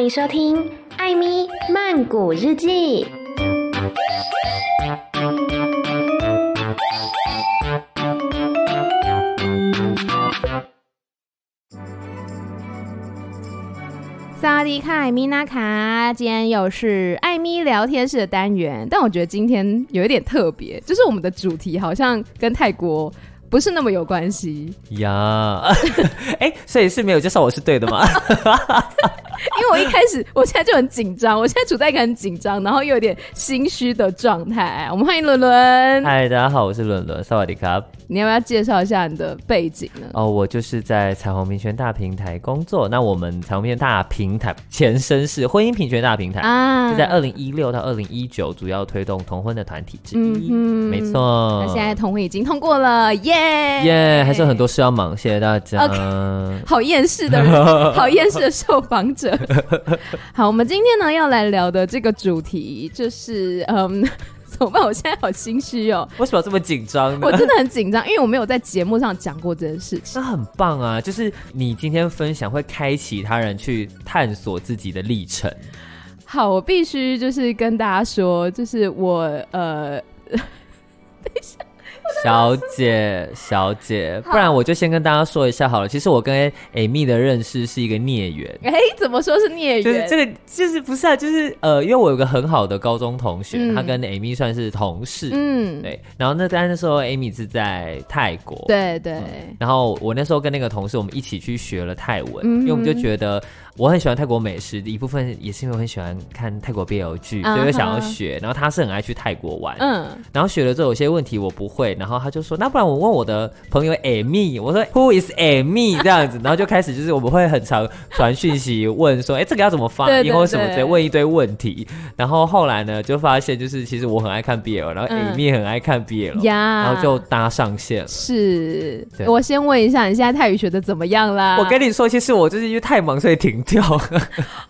欢迎收听《艾咪曼谷日记》。萨迪卡艾米娜卡，今天又是艾咪聊天室的单元，但我觉得今天有一点特别，就是我们的主题好像跟泰国不是那么有关系呀。哎、欸，所以是没有介绍我是对的吗？因为我一开始，我现在就很紧张，我现在处在一个很紧张，然后又有点心虚的状态。我们欢迎伦伦。嗨，大家好，我是伦伦，萨瓦迪卡。你要不要介绍一下你的背景呢？哦，我就是在彩虹平权大平台工作。那我们彩虹平权大平台前身是婚姻平权大平台啊，就在二零一六到二零一九，主要推动同婚的团体之一。嗯，没错。那现在同婚已经通过了，耶耶，还是有很多事要忙。谢谢大家。Okay, 好厌世的人，好厌世的受访者。好，我们今天呢要来聊的这个主题就是，嗯，怎么办？我现在好心虚哦。为什么要这么紧张呢？我真的很紧张，因为我没有在节目上讲过这件事情。那很棒啊，就是你今天分享会开启他人去探索自己的历程。好，我必须就是跟大家说，就是我呃，等一下。小姐，小姐，不然我就先跟大家说一下好了。其实我跟 Amy 的认识是一个孽缘。哎、欸，怎么说是孽缘？就是这个，就是不是啊？就是呃，因为我有个很好的高中同学，嗯、他跟 Amy 算是同事。嗯，对。然后那但那时候 Amy 是在泰国。对对、嗯。然后我那时候跟那个同事，我们一起去学了泰文，嗯、因为我们就觉得。我很喜欢泰国美食的一部分，也是因为我很喜欢看泰国 BL 剧，所以我想要学。然后他是很爱去泰国玩，嗯，然后学了之后有些问题我不会，然后他就说，那不然我问我的朋友 Amy，我说 Who is Amy 这样子，然后就开始就是我们会很常传讯息问说，哎，这个要怎么发音或什么，直接问一堆问题。然后后来呢，就发现就是其实我很爱看 BL，然后 Amy 很爱看 BL，然后就搭上线了。是，我先问一下，你现在泰语学的怎么样啦？我跟你说，其实我就是因为太忙，所以停。掉，这 不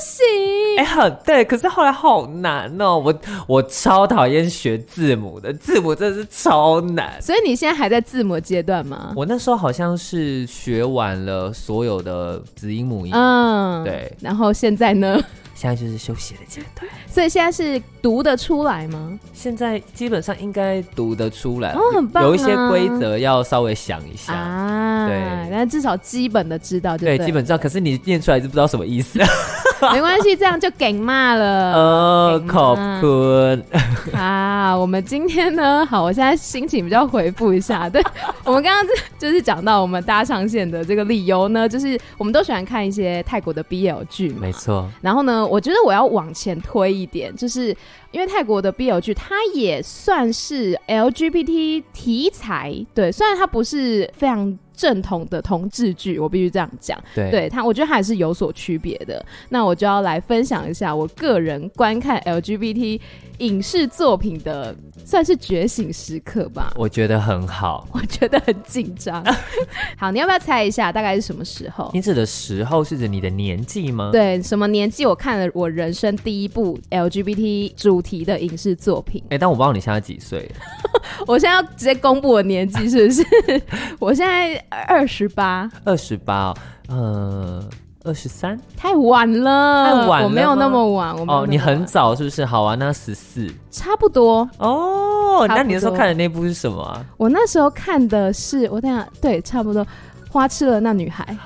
行。哎、欸，很对，可是后来好难哦。我我超讨厌学字母的，字母真的是超难。所以你现在还在字母阶段吗？我那时候好像是学完了所有的子音母音，嗯，对。然后现在呢？现在就是休息的阶段，所以现在是读得出来吗？现在基本上应该读得出来，哦，很棒啊。有一些规则要稍微想一下啊，对，但至少基本的知道就对，对，基本知道。可是你念出来是不知道什么意思。没关系，这样就给骂了。哦，考坤。啊，我们今天呢，好，我现在心情比较回复一下。对，我们刚刚就是讲到我们搭上线的这个理由呢，就是我们都喜欢看一些泰国的 BL 剧嘛。没错。然后呢，我觉得我要往前推一点，就是因为泰国的 BL 剧，它也算是 LGBT 题材。对，虽然它不是非常。正统的同志剧，我必须这样讲。对，对他，我觉得还是有所区别的。那我就要来分享一下我个人观看 LGBT 影视作品的，算是觉醒时刻吧。我觉得很好，我觉得很紧张。好，你要不要猜一下大概是什么时候？你指的时候是指你的年纪吗？对，什么年纪？我看了我人生第一部 LGBT 主题的影视作品。哎、欸，但我不知道你现在几岁。我现在要直接公布我年纪是不是？我现在。二十八，二十八，呃，二十三，太晚了，太晚了，我没有那么晚，我哦，你很早是不是？好啊，那十四，差不多哦。那你那时候看的那部是什么啊？我那时候看的是，我等下，对，差不多，花痴了那女孩。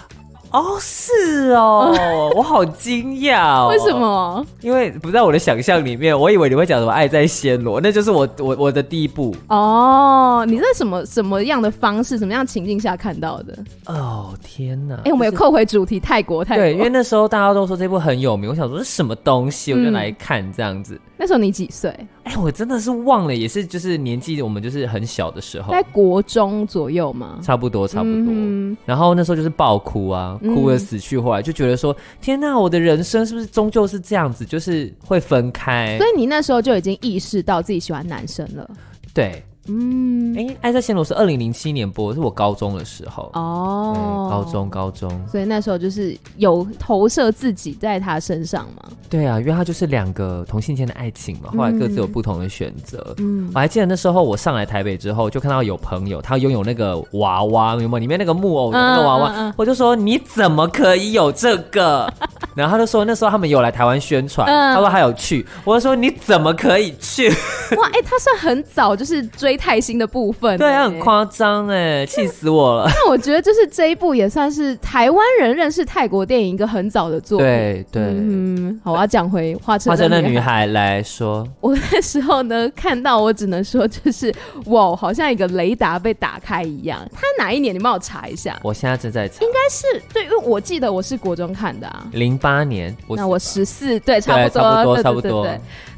哦，是哦，我好惊讶哦！为什么？因为不在我的想象里面，我以为你会讲什么《爱在暹罗》，那就是我我我的第一部哦。你在什么什么样的方式、什么样情境下看到的？哦，天哪！哎、欸，我们有扣回主题，泰国泰国。对，因为那时候大家都说这部很有名，我想说是什么东西，我就来看这样子。嗯、那时候你几岁？哎、欸，我真的是忘了，也是就是年纪，我们就是很小的时候，在国中左右嘛，差不多差不多。嗯、然后那时候就是爆哭啊。哭的死去活来，就觉得说天哪，我的人生是不是终究是这样子，就是会分开？所以你那时候就已经意识到自己喜欢男生了。对。嗯，哎、欸，《爱在暹罗》是二零零七年播，是我高中的时候哦，高中高中，所以那时候就是有投射自己在他身上嘛。对啊，因为他就是两个同性间的爱情嘛，后来各自有不同的选择。嗯，我还记得那时候我上来台北之后，就看到有朋友他拥有那个娃娃，有没有？里面那个木偶的那个娃娃，我就说你怎么可以有这个？然后他就说那时候他们有来台湾宣传，嗯、他说他有去，我就说你怎么可以去？哇，哎、欸，他算很早就是追泰星的部分，对，很夸张哎，气死我了。那我觉得就是这一部也算是台湾人认识泰国电影一个很早的作品。对对，嗯，好，我要讲回花车花车的女孩来说，我那时候呢看到，我只能说就是哇，好像一个雷达被打开一样。他哪一年？你帮我查一下。我现在正在查，应该是对，因为我记得我是国中看的啊，零八年，那我十四，对，差不多，差不多，差不多。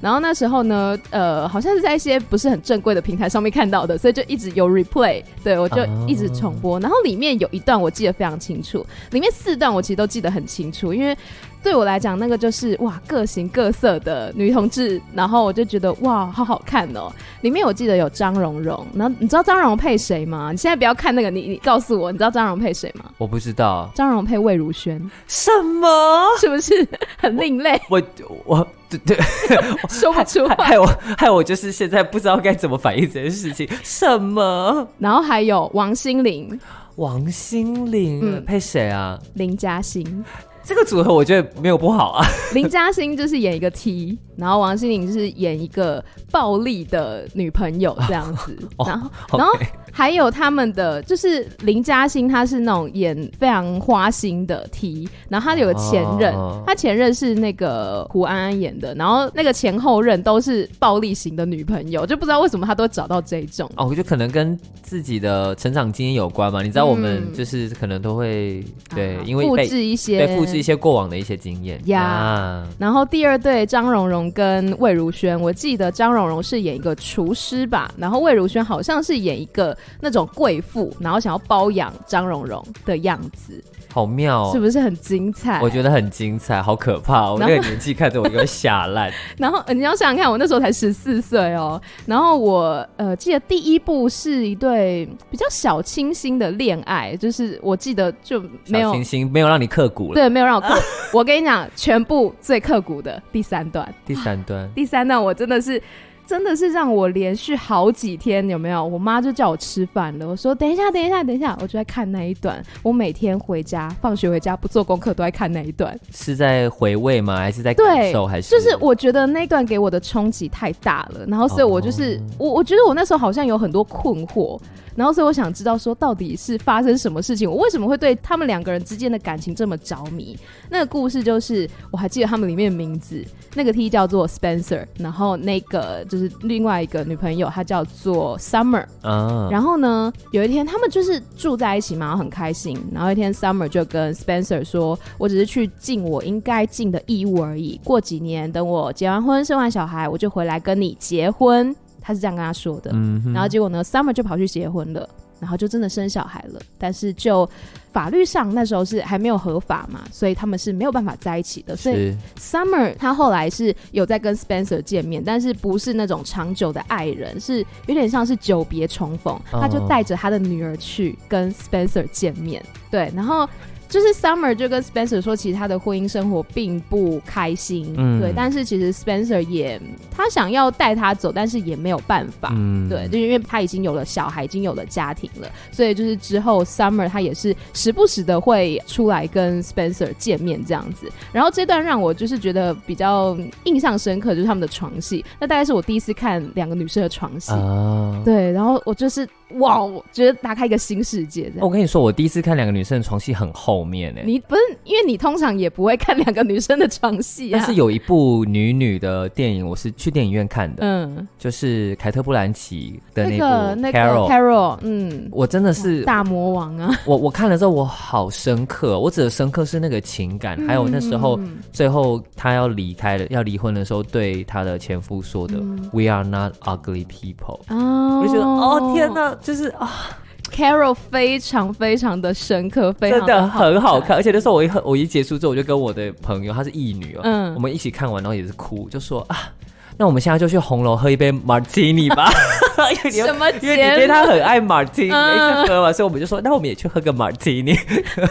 然后那时候呢，呃，好像是在一些不是很正规的平台上面看到的，所以就一直有 replay，对，我就一直重播。Oh. 然后里面有一段我记得非常清楚，里面四段我其实都记得很清楚，因为对我来讲，那个就是哇，各形各色的女同志，然后我就觉得哇，好好看哦。里面我记得有张荣荣，然后你知道张荣荣配谁吗？你现在不要看那个，你你告诉我，你知道张荣荣配谁吗？我不知道，张荣荣配魏如萱，什么？是？不是？很另类？我我。对对，说不出话，害我害我就是现在不知道该怎么反应这件事情。什么？然后还有王心凌，王心凌，嗯，配谁啊？林嘉欣。这个组合我觉得没有不好啊。林嘉欣就是演一个 T，然后王心凌就是演一个暴力的女朋友这样子，然后然后。还有他们的就是林嘉欣，她是那种演非常花心的 T，然后她有个前任，她前任是那个胡安安演的，然后那个前后任都是暴力型的女朋友，就不知道为什么她都找到这一种。哦，我觉得可能跟自己的成长经验有关嘛。你知道我们就是可能都会、嗯、对，因为复制一些对复制一些过往的一些经验呀。然后第二对张荣荣跟魏如萱，我记得张荣荣是演一个厨师吧，然后魏如萱好像是演一个。那种贵妇，然后想要包养张荣荣的样子，好妙哦，是不是很精彩？我觉得很精彩，好可怕！我那个年纪看着我就会吓烂。然后你要想想看，我那时候才十四岁哦。然后我呃记得第一部是一对比较小清新的恋爱，就是我记得就没有清新，没有让你刻骨了。对，没有让我刻。我跟你讲，全部最刻骨的第三段，第三段，第三段，我真的是。真的是让我连续好几天有没有？我妈就叫我吃饭了。我说等一下，等一下，等一下，我就在看那一段。我每天回家放学回家不做功课都在看那一段。是在回味吗？还是在感受？还是就是我觉得那段给我的冲击太大了。然后所以我就是、哦、我，我觉得我那时候好像有很多困惑。然后所以我想知道说到底是发生什么事情？我为什么会对他们两个人之间的感情这么着迷？那个故事就是我还记得他们里面的名字，那个 T 叫做 Spencer，然后那个就是。是另外一个女朋友，她叫做 Summer。Uh. 然后呢，有一天他们就是住在一起嘛，很开心。然后一天，Summer 就跟 Spencer 说：“我只是去尽我应该尽的义务而已。过几年，等我结完婚、生完小孩，我就回来跟你结婚。”他是这样跟他说的。Mm hmm. 然后结果呢，Summer 就跑去结婚了。然后就真的生小孩了，但是就法律上那时候是还没有合法嘛，所以他们是没有办法在一起的。所以 Summer 他后来是有在跟 Spencer 见面，但是不是那种长久的爱人，是有点像是久别重逢。他就带着他的女儿去跟 Spencer 见面，对，然后。就是 Summer 就跟 Spencer 说，其实他的婚姻生活并不开心，嗯、对。但是其实 Spencer 也他想要带他走，但是也没有办法，嗯、对，就因为他已经有了小孩，已经有了家庭了，所以就是之后 Summer 他也是时不时的会出来跟 Spencer 见面这样子。然后这段让我就是觉得比较印象深刻，就是他们的床戏，那大概是我第一次看两个女生的床戏，啊、对。然后我就是哇，我觉得打开一个新世界。我跟你说，我第一次看两个女生的床戏很。后面呢？你不是因为你通常也不会看两个女生的床戏啊。但是有一部女女的电影，我是去电影院看的，嗯，就是凯特·布兰奇的那部那个 Carol Carol，嗯，我真的是大魔王啊！我我看了之后，我好深刻。我指的深刻是那个情感，还有那时候最后她要离开了，要离婚的时候，对她的前夫说的 “We are not ugly people”，我就觉得哦天哪，就是啊。Carol 非常非常的深刻，非常的真的很好看。而且那时候我一我一结束之后，我就跟我的朋友，她是异女哦，嗯，我们一起看完，然后也是哭，就说啊，那我们现在就去红楼喝一杯 Martini 吧。什么？因为你对他很爱 Martini，一直喝嘛，所以我们就说，那我们也去喝个 Martini。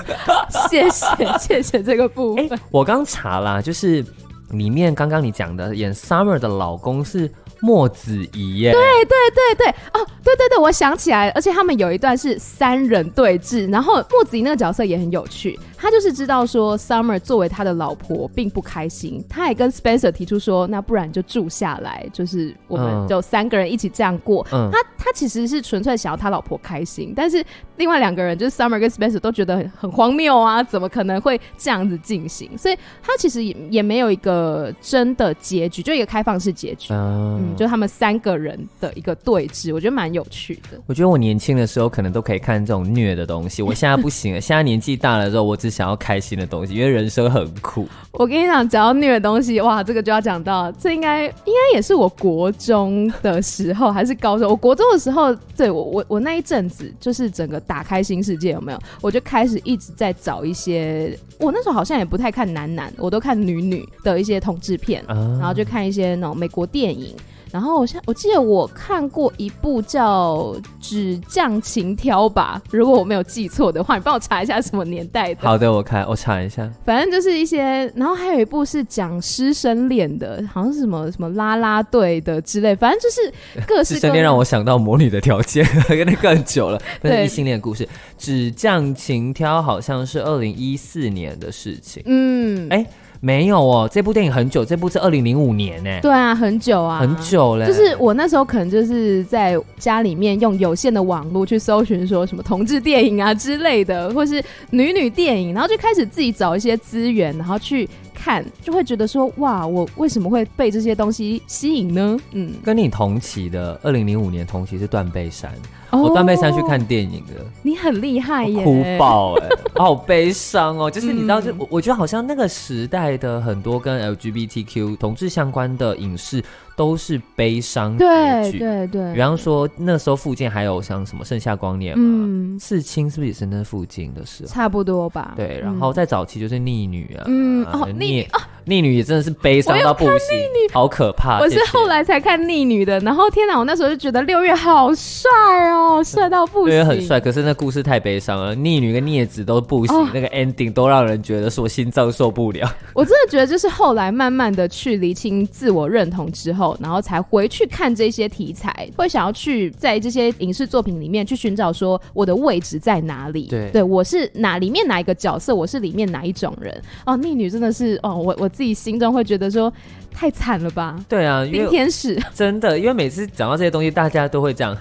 谢谢谢谢这个部分。欸、我刚查啦，就是里面刚刚你讲的演 Summer 的老公是。莫子仪耶。对对对对，哦，对对对，我想起来了，而且他们有一段是三人对峙，然后莫子仪那个角色也很有趣。他就是知道说，Summer 作为他的老婆并不开心，他也跟 Spencer 提出说，那不然就住下来，就是我们就三个人一起这样过。嗯、他他其实是纯粹想要他老婆开心，但是另外两个人就是 Summer 跟 Spencer 都觉得很很荒谬啊，怎么可能会这样子进行？所以他其实也也没有一个真的结局，就一个开放式结局。嗯，嗯，就他们三个人的一个对峙，我觉得蛮有趣的。我觉得我年轻的时候可能都可以看这种虐的东西，我现在不行了。现在年纪大了之后，我只想要开心的东西，因为人生很苦。我跟你讲，只要虐的东西，哇，这个就要讲到，这应该应该也是我国中的时候，还是高中？我国中的时候，对我我我那一阵子，就是整个打开新世界，有没有？我就开始一直在找一些，我那时候好像也不太看男男，我都看女女的一些同志片，然后就看一些那种美国电影。然后我现我记得我看过一部叫《纸匠情挑》吧，如果我没有记错的话，你帮我查一下什么年代的。好的，我看我查一下。反正就是一些，然后还有一部是讲师生恋的，好像是什么什么拉拉队的之类，反正就是各式各样。师生恋让我想到《魔女的条件》，有点更久了，那是异性恋故事。《纸匠情挑》好像是二零一四年的事情。嗯，哎。没有哦，这部电影很久，这部是二零零五年呢。对啊，很久啊，很久了。就是我那时候可能就是在家里面用有限的网络去搜寻说什么同志电影啊之类的，或是女女电影，然后就开始自己找一些资源，然后去看，就会觉得说哇，我为什么会被这些东西吸引呢？嗯，跟你同期的二零零五年同期是断背山。我断背山去看电影的，你很厉害耶！哭爆哎，好悲伤哦。就是你知道，就我我觉得好像那个时代的很多跟 LGBTQ 同志相关的影视都是悲伤。对对对，比方说那时候附近还有像什么《盛夏光年》嘛，刺青是不是也是那附近的时候？差不多吧。对，然后在早期就是逆女啊，嗯哦逆啊逆女也真的是悲伤到不行，好可怕。我是后来才看逆女的，然后天哪，我那时候就觉得六月好帅哦。哦，帅到不行！对，很帅。可是那故事太悲伤了，逆女跟孽子都不行，哦、那个 ending 都让人觉得说心脏受不了。我真的觉得，就是后来慢慢的去厘清自我认同之后，然后才回去看这些题材，会想要去在这些影视作品里面去寻找说我的位置在哪里。对，对我是哪里面哪一个角色，我是里面哪一种人。哦，逆女真的是哦，我我自己心中会觉得说太惨了吧？对啊，冰天使真的，因为每次讲到这些东西，大家都会这样。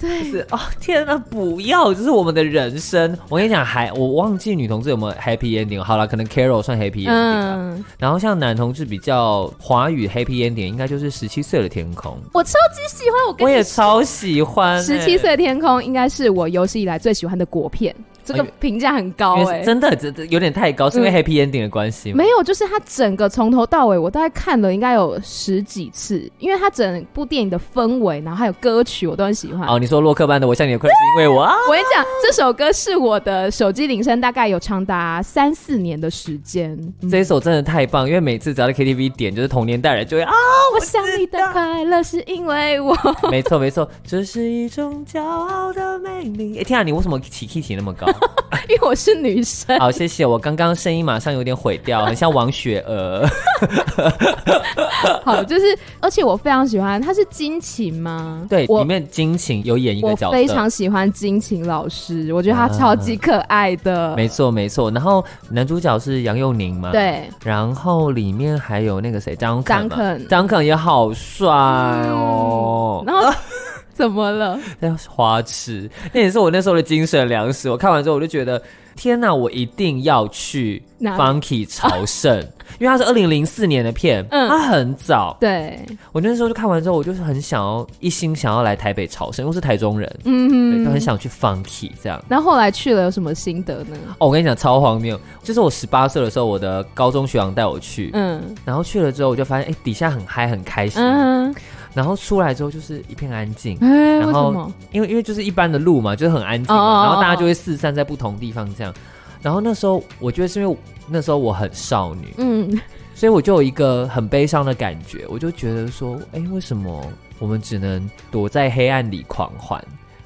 啊，对，是哦，天哪，不要，这是我们的人生。我跟你讲，还我忘记女同志有没有 happy ending。好了，可能 Carol 算 happy ending 嗯，然后像男同志比较华语 happy ending，应该就是十七岁的天空。我超级喜欢，我跟你我也超喜欢。十七岁的天空应该是我有史以来最喜欢的国片。这个评价很高哎、欸，真的，这这有点太高，是因为 Happy Ending 的关系吗？没有，就是它整个从头到尾，我大概看了应该有十几次，因为它整部电影的氛围，然后还有歌曲，我都很喜欢。哦，你说洛克班的《我想你的快乐》是因为我啊？我跟你讲，这首歌是我的手机铃声，大概有长达三四年的时间。这一首真的太棒，因为每次只要在 KTV 点，就是童年带来就会啊，我想你的快乐是因为我。没错没错，这是一种骄傲的魅力。哎，天啊，你为什么起 key 起那么高？因为我是女生。好，谢谢。我刚刚声音马上有点毁掉，很像王雪娥。好，就是，而且我非常喜欢，他是金琴吗？对，里面金琴有演一个角色，我非常喜欢金琴老师，我觉得他超级可爱的。没错，没错。然后男主角是杨佑宁嘛？对。然后里面还有那个谁，张肯，张肯，张肯也好帅哦。然后。怎么了？那 花痴，那也是我那时候的精神粮食。我看完之后，我就觉得天哪，我一定要去 Funky 朝圣，因为它是二零零四年的片，嗯，它很早。对，我那时候就看完之后，我就是很想要一心想要来台北朝圣，因为是台中人，嗯，就很想去 Funky 这样。那后来去了有什么心得呢？哦，我跟你讲超荒谬，就是我十八岁的时候，我的高中学长带我去，嗯，然后去了之后，我就发现哎、欸，底下很嗨，很开心。嗯然后出来之后就是一片安静，欸、然后因为因为就是一般的路嘛，就是很安静嘛，哦、然后大家就会四散在不同地方这样。然后那时候我觉得是因为那时候我很少女，嗯，所以我就有一个很悲伤的感觉，我就觉得说，哎，为什么我们只能躲在黑暗里狂欢，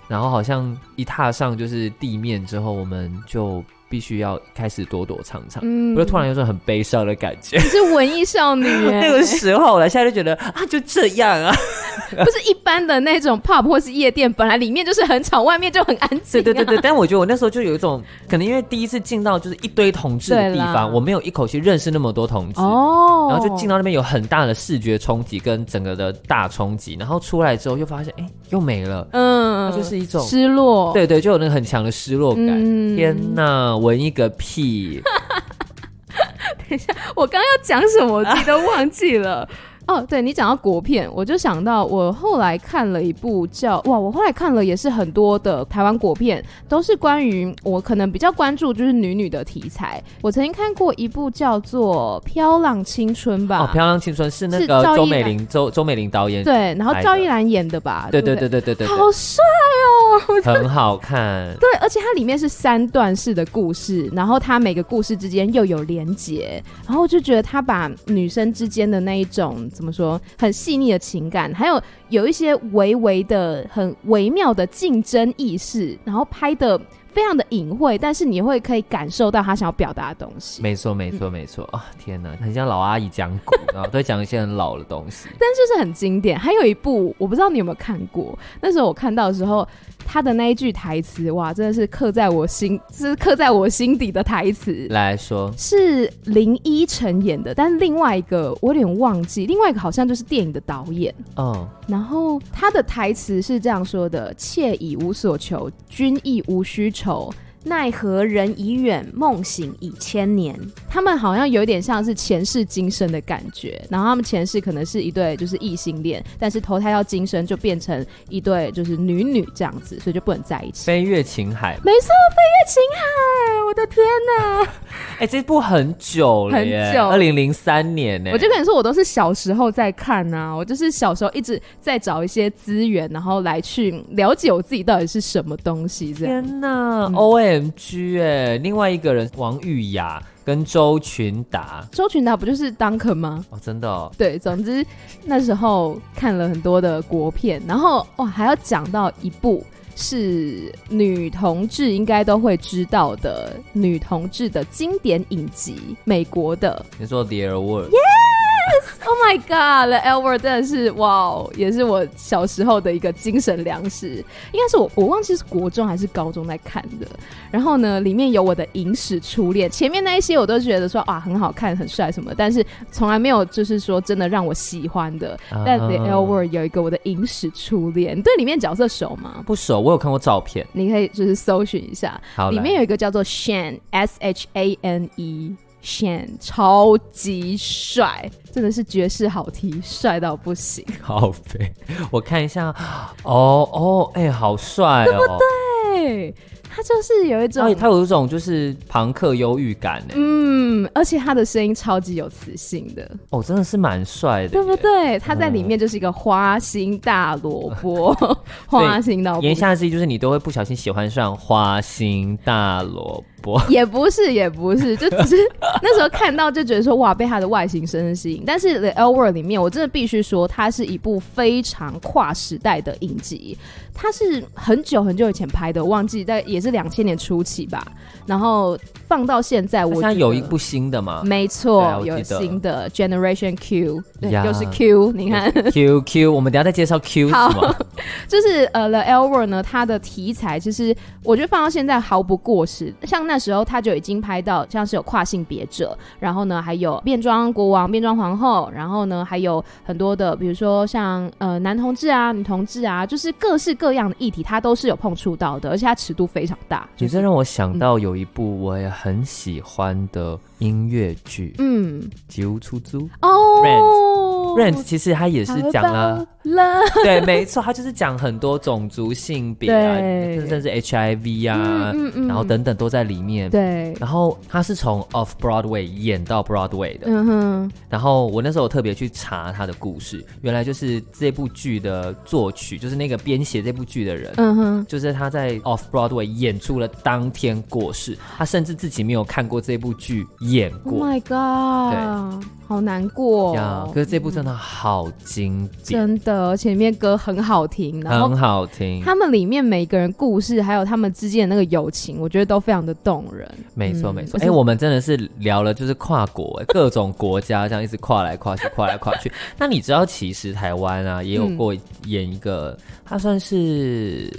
然后好像一踏上就是地面之后，我们就。必须要开始躲躲藏藏。嗯，我就突然有种很悲伤的感觉。你是文艺少女 那个时候了，现在就觉得啊，就这样啊，不是一般的那种 pub 或是夜店，本来里面就是很吵，外面就很安静。对对对对，但我觉得我那时候就有一种，可能因为第一次进到就是一堆同志的地方，我没有一口气认识那么多同志哦，然后就进到那边有很大的视觉冲击跟整个的大冲击，然后出来之后又发现哎又没了，嗯，那就是一种失落，对对，就有那个很强的失落感。嗯、天哪，闻一个屁！等一下，我刚刚要讲什么，我自己都忘记了。哦，对，你讲到国片，我就想到我后来看了一部叫哇，我后来看了也是很多的台湾国片，都是关于我可能比较关注就是女女的题材。我曾经看过一部叫做《飘浪青春》吧？哦，《飘浪青春》是那个周美玲周周美玲导演对，然后赵一兰演的吧？对对对对对对，好帅哦，很好看。对，而且它里面是三段式的故事，然后它每个故事之间又有连结，然后我就觉得他把女生之间的那一种。怎么说？很细腻的情感，还有有一些微微的、很微妙的竞争意识，然后拍的非常的隐晦，但是你会可以感受到他想要表达的东西。没错，没错，没错！天哪，很像老阿姨讲古，然后都会讲一些很老的东西，但是就是很经典。还有一部，我不知道你有没有看过，那时候我看到的时候。他的那一句台词，哇，真的是刻在我心，是刻在我心底的台词。来说，是林依晨演的，但是另外一个我有点忘记，另外一个好像就是电影的导演。哦，然后他的台词是这样说的：“妾已无所求，君亦无需愁。”奈何人已远，梦醒已千年。他们好像有点像是前世今生的感觉，然后他们前世可能是一对就是异性恋，但是投胎到今生就变成一对就是女女这样子，所以就不能在一起。飞越情海，没错，飞越情海，我的天哪！哎、欸，这部很久了耶，很久，二零零三年呢。我就跟你说，我都是小时候在看呐、啊，我就是小时候一直在找一些资源，然后来去了解我自己到底是什么东西。这样，天哪，O M。MG 哎，另外一个人王玉雅跟周群达，周群达不就是 Duncan 吗？哦，真的哦。对，总之那时候看了很多的国片，然后哇，还要讲到一部是女同志应该都会知道的女同志的经典影集，美国的。你说 The Word？Oh my God，《The L Word》真的是哇，也是我小时候的一个精神粮食。应该是我，我忘记是国中还是高中在看的。然后呢，里面有我的影史初恋。前面那一些我都觉得说啊，很好看、很帅什么，但是从来没有就是说真的让我喜欢的。Uh, 但《The L Word》有一个我的影史初恋。对里面角色熟吗？不熟，我有看过照片。你可以就是搜寻一下。好，里面有一个叫做 Shane，S H A N E。Shane 超级帅，真的是绝世好 T，帅到不行。好肥，我看一下，哦哦，哎、欸，好帅哦，对不对？他就是有一种，他有一种就是朋克忧郁感，嗯，而且他的声音超级有磁性的，哦，真的是蛮帅的，对不对？他在里面就是一个花心大萝卜，嗯、花心到言下之意就是你都会不小心喜欢上花心大萝卜。也不是，也不是，就只是 那时候看到就觉得说哇，被他的外形深深吸引。但是《The L Word》里面，我真的必须说，它是一部非常跨时代的影集。它是很久很久以前拍的，我忘记，在也是两千年初期吧。然后放到现在，我现在有一部新的嘛？没错，有新的 Generation Q，对，又是 Q。你看 Q Q，我们等下再介绍 Q 好，就是呃，《The L Word》呢，它的题材其实我觉得放到现在毫不过时。像那。那时候他就已经拍到像是有跨性别者，然后呢还有变装国王、变装皇后，然后呢还有很多的，比如说像呃男同志啊、女同志啊，就是各式各样的议题，他都是有碰触到的，而且它尺度非常大。你这让我想到有一部我也很喜欢的音乐剧，嗯，《吉屋出租》哦，Rent，Rent 其实它也是讲了。对，没错，他就是讲很多种族性别啊，甚至 HIV 啊，嗯嗯嗯、然后等等都在里面。对，然后他是从 Off Broadway 演到 Broadway 的。嗯哼。然后我那时候特别去查他的故事，原来就是这部剧的作曲，就是那个编写这部剧的人，嗯哼，就是他在 Off Broadway 演出了当天过世，他甚至自己没有看过这部剧演过。Oh my god！对，好难过。呀，可是这部真的好经典，真的。的，而且里面歌很好听，然后很好听。他们里面每个人故事，还有他们之间的那个友情，我觉得都非常的动人。没错，没错。哎，我们真的是聊了，就是跨国各种国家这样一直跨来跨去，跨来跨去。那你知道，其实台湾啊也有过演一个，他算是。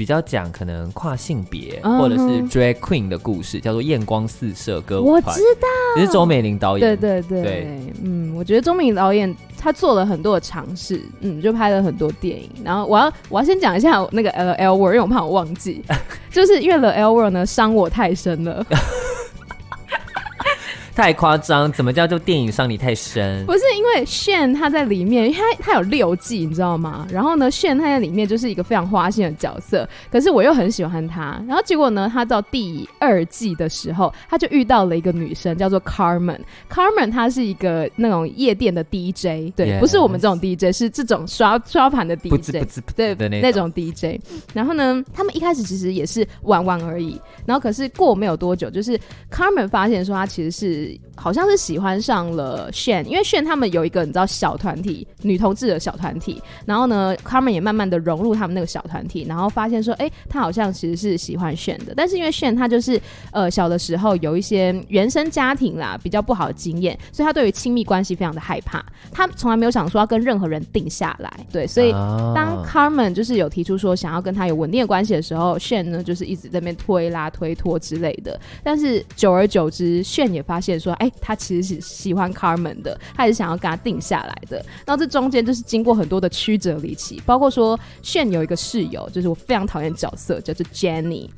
比较讲可能跨性别、uh. 或者是 drag queen 的故事，叫做《艳光四射歌舞团》。我知道，也是周美玲导演。对对对，對嗯，我觉得周美玲导演他做了很多的尝试，嗯，就拍了很多电影。然后我要我要先讲一下那个 The L Word，因为我怕我忘记，就是因为 The L Word 呢伤我太深了。太夸张，怎么叫做电影伤你太深？不是因为 Shane 他在里面，因为他他有六季，你知道吗？然后呢，Shane 他在里面就是一个非常花心的角色，可是我又很喜欢他。然后结果呢，他到第二季的时候，他就遇到了一个女生，叫做 Carmen。Carmen 她是一个那种夜店的 DJ，对，yes. 不是我们这种 DJ，是这种刷刷盘的 DJ，对的那种 DJ。然后呢，他们一开始其实也是玩玩而已。然后可是过没有多久，就是 Carmen 发现说他其实是。好像是喜欢上了 Shane，因为 Shane 他们有一个你知道小团体，女同志的小团体。然后呢，Carmen 也慢慢的融入他们那个小团体，然后发现说，哎、欸，他好像其实是喜欢 Shane 的。但是因为 Shane 他就是呃小的时候有一些原生家庭啦比较不好的经验，所以他对于亲密关系非常的害怕，他从来没有想说要跟任何人定下来。对，所以当 Carmen 就是有提出说想要跟他有稳定的关系的时候，Shane 呢就是一直在那边推拉推脱之类的。但是久而久之，Shane 也发现说，哎、他其实是喜欢 Carmen 的，他也是想要跟他定下来的。然后这中间就是经过很多的曲折离奇，包括说炫有一个室友，就是我非常讨厌角色，叫做 Jenny，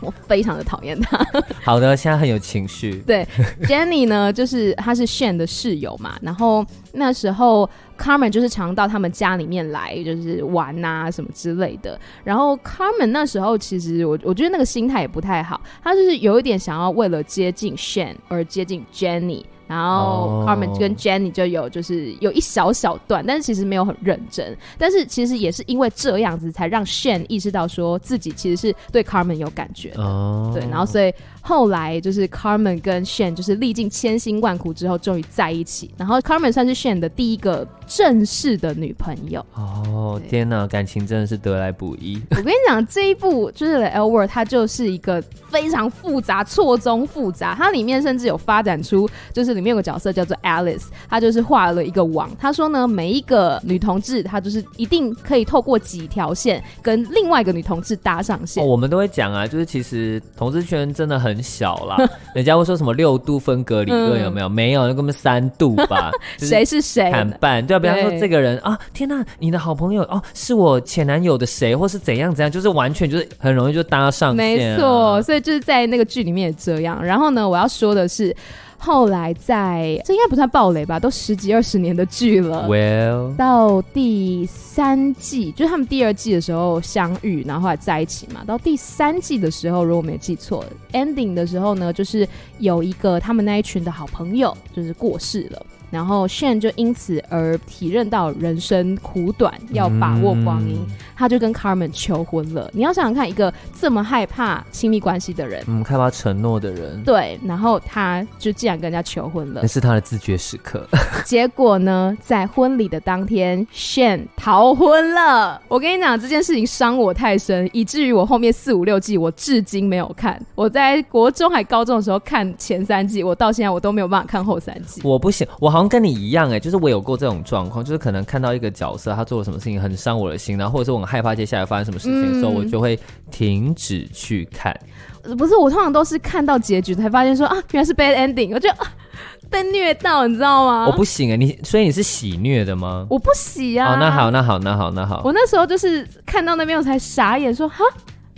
我非常的讨厌他。好的，现在很有情绪。对，Jenny 呢，就是他是 Shane 的室友嘛，然后那时候。Carmen 就是常到他们家里面来，就是玩啊什么之类的。然后 Carmen 那时候其实我我觉得那个心态也不太好，他就是有一点想要为了接近 Shane 而接近 Jenny。然后 Carmen 跟 Jenny 就有就是有一小小段，但是其实没有很认真。但是其实也是因为这样子，才让 Shane 意识到说自己其实是对 Carmen 有感觉的。Oh. 对，然后所以后来就是 Carmen 跟 Shane 就是历尽千辛万苦之后，终于在一起。然后 Carmen 算是 Shane 的第一个正式的女朋友。哦、oh，天哪，感情真的是得来不易。我跟你讲，这一部就是 The L Word，它就是一个非常复杂、错综复杂。它里面甚至有发展出就是。里面有个角色叫做 Alice，她就是画了一个网。她说呢，每一个女同志，她就是一定可以透过几条线跟另外一个女同志搭上线。哦，我们都会讲啊，就是其实同志圈真的很小啦。人家会说什么六度分隔理论有没有？嗯、没有，那根本三度吧。谁是谁？砍半对啊，比方说这个人啊，天哪，你的好朋友哦，是我前男友的谁，或是怎样怎样，就是完全就是很容易就搭上线，啊。没错，所以就是在那个剧里面也这样。然后呢，我要说的是。后来在这应该不算暴雷吧，都十几二十年的剧了。Well，到第三季，就是他们第二季的时候相遇，然后后来在一起嘛。到第三季的时候，如果没记错，ending 的时候呢，就是有一个他们那一群的好朋友就是过世了。然后 Shane 就因此而体认到人生苦短，要把握光阴，嗯，他就跟 Carmen 求婚了。你要想想看，一个这么害怕亲密关系的人，嗯，害怕承诺的人，对，然后他就竟然跟人家求婚了，那是他的自觉时刻。结果呢，在婚礼的当天，Shane 逃婚了。我跟你讲，这件事情伤我太深，以至于我后面四五六季我至今没有看。我在国中还高中的时候看前三季，我到现在我都没有办法看后三季。我不行，我。好像跟你一样哎、欸，就是我有过这种状况，就是可能看到一个角色他做了什么事情很伤我的心，然后或者是我很害怕接下来发生什么事情的时候，嗯、我就会停止去看。不是，我通常都是看到结局才发现说啊，原来是 bad ending，我就、啊、被虐到，你知道吗？我不行哎、欸，你所以你是喜虐的吗？我不喜啊。哦，那好，那好，那好，那好。我那时候就是看到那边我才傻眼说，说哈。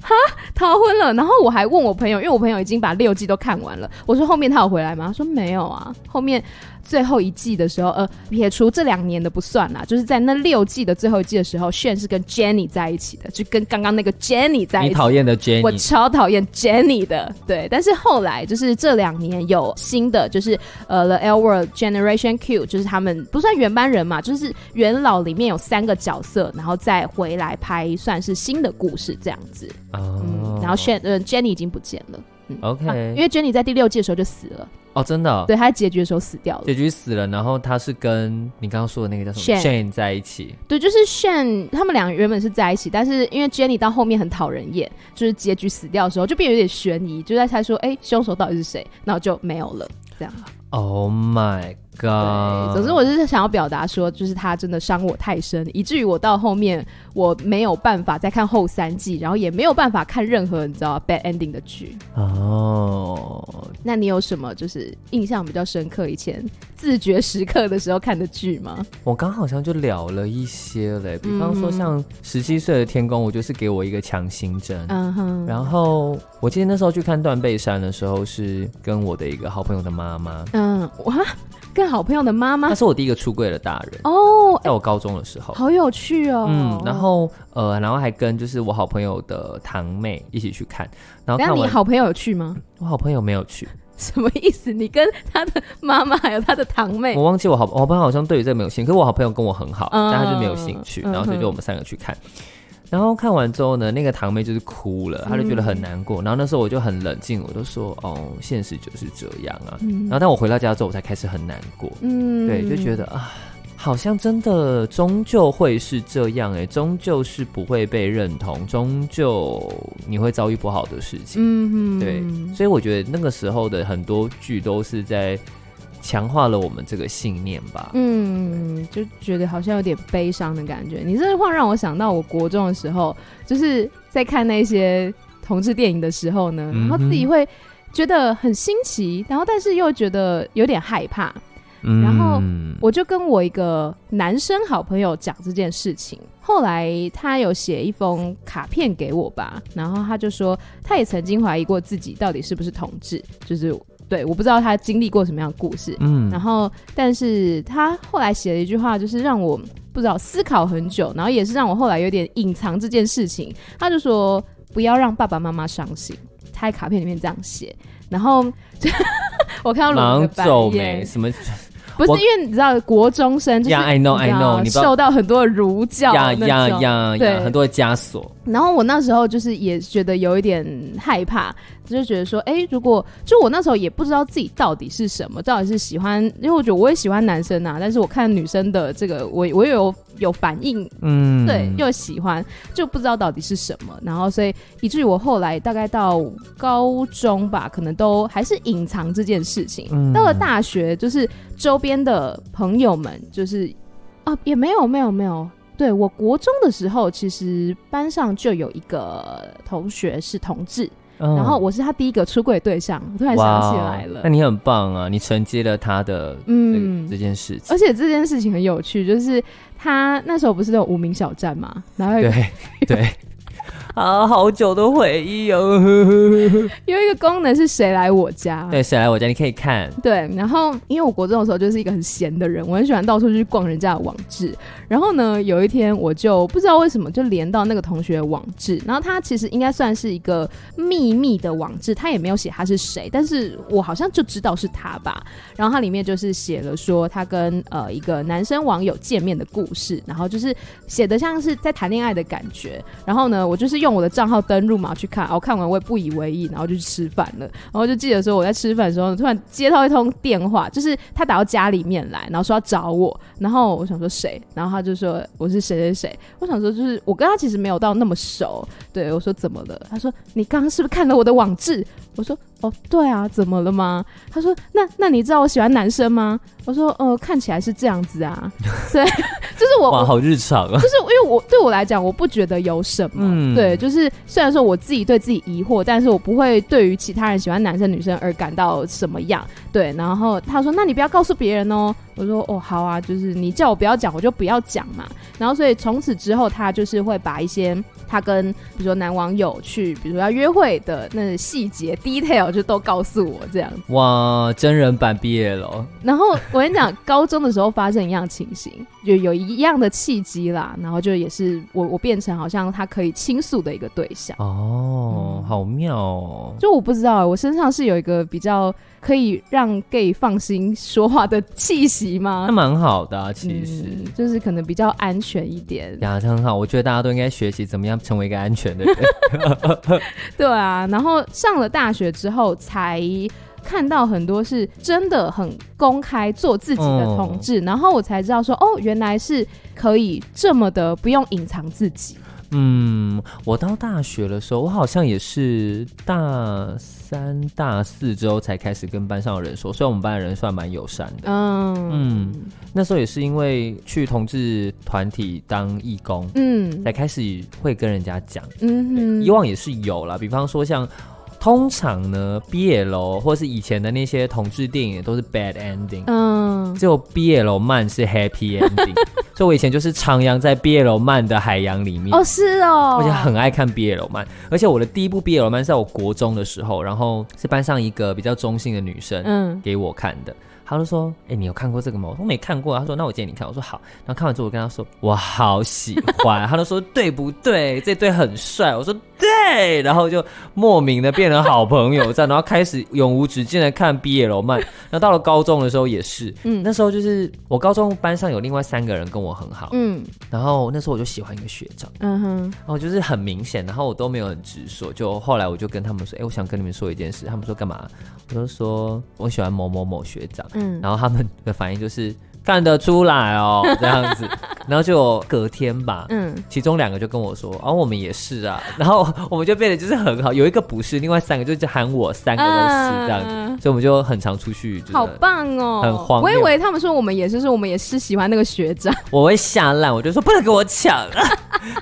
哈，逃婚了，然后我还问我朋友，因为我朋友已经把六季都看完了。我说后面他有回来吗？他说没有啊，后面。最后一季的时候，呃，撇除这两年的不算啦，就是在那六季的最后一季的时候，Shane 是跟 Jenny 在一起的，就跟刚刚那个 Jenny 在一起。你讨厌的 Jenny，我超讨厌 Jenny 的。对，但是后来就是这两年有新的，就是呃 The L Word Generation Q，就是他们不算原班人嘛，就是元老里面有三个角色，然后再回来拍算是新的故事这样子。哦、嗯。然后 Shane，呃，Jenny 已经不见了。OK，因为 Jenny 在第六季的时候就死了。哦，真的？对，他在结局的时候死掉了。结局死了，然后他是跟你刚刚说的那个叫什么 Shane 在一起。对，就是 Shane，他们俩原本是在一起，但是因为 Jenny 到后面很讨人厌，就是结局死掉的时候就变得有点悬疑，就在猜说，哎，凶手到底是谁？然后就没有了，这样。Oh my God！总之，我就是想要表达说，就是他真的伤我太深，以至于我到后面我没有办法再看后三季，然后也没有办法看任何你知道 bad ending 的剧。哦，oh. 那你有什么就是印象比较深刻以前自觉时刻的时候看的剧吗？我刚好像就聊了一些嘞，比方说像十七岁的天宫，我就是给我一个强心针。嗯哼、uh，huh. 然后我记得那时候去看断背山的时候，是跟我的一个好朋友的妈妈。嗯，哇，跟好朋友的妈妈，她是我第一个出柜的大人哦，在我高中的时候，好有趣哦。嗯，然后呃，然后还跟就是我好朋友的堂妹一起去看，然后看你好朋友有去吗？我好朋友没有去，什么意思？你跟他的妈妈还有他的堂妹，我忘记我好我好朋友好像对于这个没有兴趣，可是我好朋友跟我很好，嗯、但他就没有兴趣，然后所以就我们三个去看。嗯然后看完之后呢，那个堂妹就是哭了，她就觉得很难过。嗯、然后那时候我就很冷静，我就说：“哦，现实就是这样啊。嗯”然后但我回到家之后，我才开始很难过。嗯，对，就觉得啊，好像真的终究会是这样哎，终究是不会被认同，终究你会遭遇不好的事情。嗯哼，对，所以我觉得那个时候的很多剧都是在。强化了我们这个信念吧。嗯，就觉得好像有点悲伤的感觉。你这句话让我想到，我国中的时候，就是在看那些同志电影的时候呢，然后自己会觉得很新奇，然后但是又觉得有点害怕。嗯，然后我就跟我一个男生好朋友讲这件事情，后来他有写一封卡片给我吧，然后他就说他也曾经怀疑过自己到底是不是同志，就是。对，我不知道他经历过什么样的故事，嗯，然后，但是他后来写了一句话，就是让我不知道思考很久，然后也是让我后来有点隐藏这件事情。他就说不要让爸爸妈妈伤心，他在卡片里面这样写，然后 我看到龙的皱眉什么。不是因为你知道国中生就是 I know I know 你受到很多的儒教呀呀呀，对，很多的枷锁。然后我那时候就是也觉得有一点害怕，就觉得说，哎，如果就我那时候也不知道自己到底是什么，到底是喜欢，因为我觉得我也喜欢男生呐，但是我看女生的这个，我我也有有反应，嗯，对，又喜欢，就不知道到底是什么。然后所以以至于我后来大概到高中吧，可能都还是隐藏这件事情。嗯，到了大学，就是周边的朋友们，就是啊，也没有没有没有。对，我国中的时候，其实班上就有一个同学是同志，嗯、然后我是他第一个出柜对象。我突然想起来了，那你很棒啊！你承接了他的嗯这件事情，而且这件事情很有趣，就是他那时候不是有无名小站嘛，然后对对。对啊，好久的回忆哦！有一个功能是谁来我家？对，谁来我家？你可以看。对，然后因为我国中的时候就是一个很闲的人，我很喜欢到处去逛人家的网志。然后呢，有一天我就不知道为什么就连到那个同学的网志，然后他其实应该算是一个秘密的网志，他也没有写他是谁，但是我好像就知道是他吧。然后他里面就是写了说他跟呃一个男生网友见面的故事，然后就是写的像是在谈恋爱的感觉。然后呢，我就是用。用我的账号登录嘛去看，然后看完我也不以为意，然后就去吃饭了。然后就记得说我在吃饭的时候，突然接到一通电话，就是他打到家里面来，然后说要找我。然后我想说谁？然后他就说我是谁谁谁。我想说就是我跟他其实没有到那么熟。对，我说怎么了？他说你刚刚是不是看了我的网志？我说哦对啊，怎么了吗？他说那那你知道我喜欢男生吗？我说呃看起来是这样子啊。对，就是我哇好日常啊。就是因为我对我来讲，我不觉得有什么。嗯，对。就是虽然说我自己对自己疑惑，但是我不会对于其他人喜欢男生女生而感到什么样。对，然后他说：“那你不要告诉别人哦。”我说：“哦，好啊，就是你叫我不要讲，我就不要讲嘛。”然后所以从此之后，他就是会把一些他跟比如说男网友去，比如说要约会的那细节 detail 就都告诉我这样子。哇，真人版毕业了。然后我跟你讲，高中的时候发生一样情形，就有一样的契机啦。然后就也是我我变成好像他可以倾诉的一个对象。哦，嗯、好妙哦。就我不知道，我身上是有一个比较。可以让 gay 放心说话的气息吗？那蛮好的啊，其实、嗯、就是可能比较安全一点。呀，很好，我觉得大家都应该学习怎么样成为一个安全的人。对啊，然后上了大学之后才。看到很多是真的很公开做自己的同志，嗯、然后我才知道说，哦，原来是可以这么的不用隐藏自己。嗯，我到大学的时候，我好像也是大三、大四之后才开始跟班上的人说，所以我们班的人算蛮友善的。嗯嗯，那时候也是因为去同志团体当义工，嗯，才开始会跟人家讲。嗯，以往也是有啦，比方说像。通常呢，BL 或是以前的那些同志电影都是 bad ending，嗯，只有 BL 漫是 happy ending，所以我以前就是徜徉在 BL 漫的海洋里面。哦，是哦，而且很爱看 BL 漫，而且我的第一部 BL 漫是在我国中的时候，然后是班上一个比较中性的女生，嗯，给我看的。他就说：“哎、欸，你有看过这个吗？”我说：“没看过。”他说：“那我建议你看。”我说：“好。”然后看完之后，我跟他说：“我好喜欢。”他就说：“对不对？这对很帅。”我说：“对。”然后就莫名的变成好朋友，这样，然后开始永无止境的看 BL 漫。然后到了高中的时候也是，嗯，那时候就是我高中班上有另外三个人跟我很好，嗯，然后那时候我就喜欢一个学长，嗯哼，然后就是很明显，然后我都没有很直说，就后来我就跟他们说：“哎、欸，我想跟你们说一件事。”他们说：“干嘛？”我就说：“我喜欢某某某学长。”嗯，然后他们的反应就是看得出来哦，这样子。然后就隔天吧，嗯，其中两个就跟我说，哦，我们也是啊。然后 我们就变得就是很好，有一个不是，另外三个就就喊我，三个都是这样子。嗯、所以我们就很常出去，好棒哦，很荒。我以为他们说我们也是，说我们也是喜欢那个学长。我会吓烂，我就说不能跟我抢。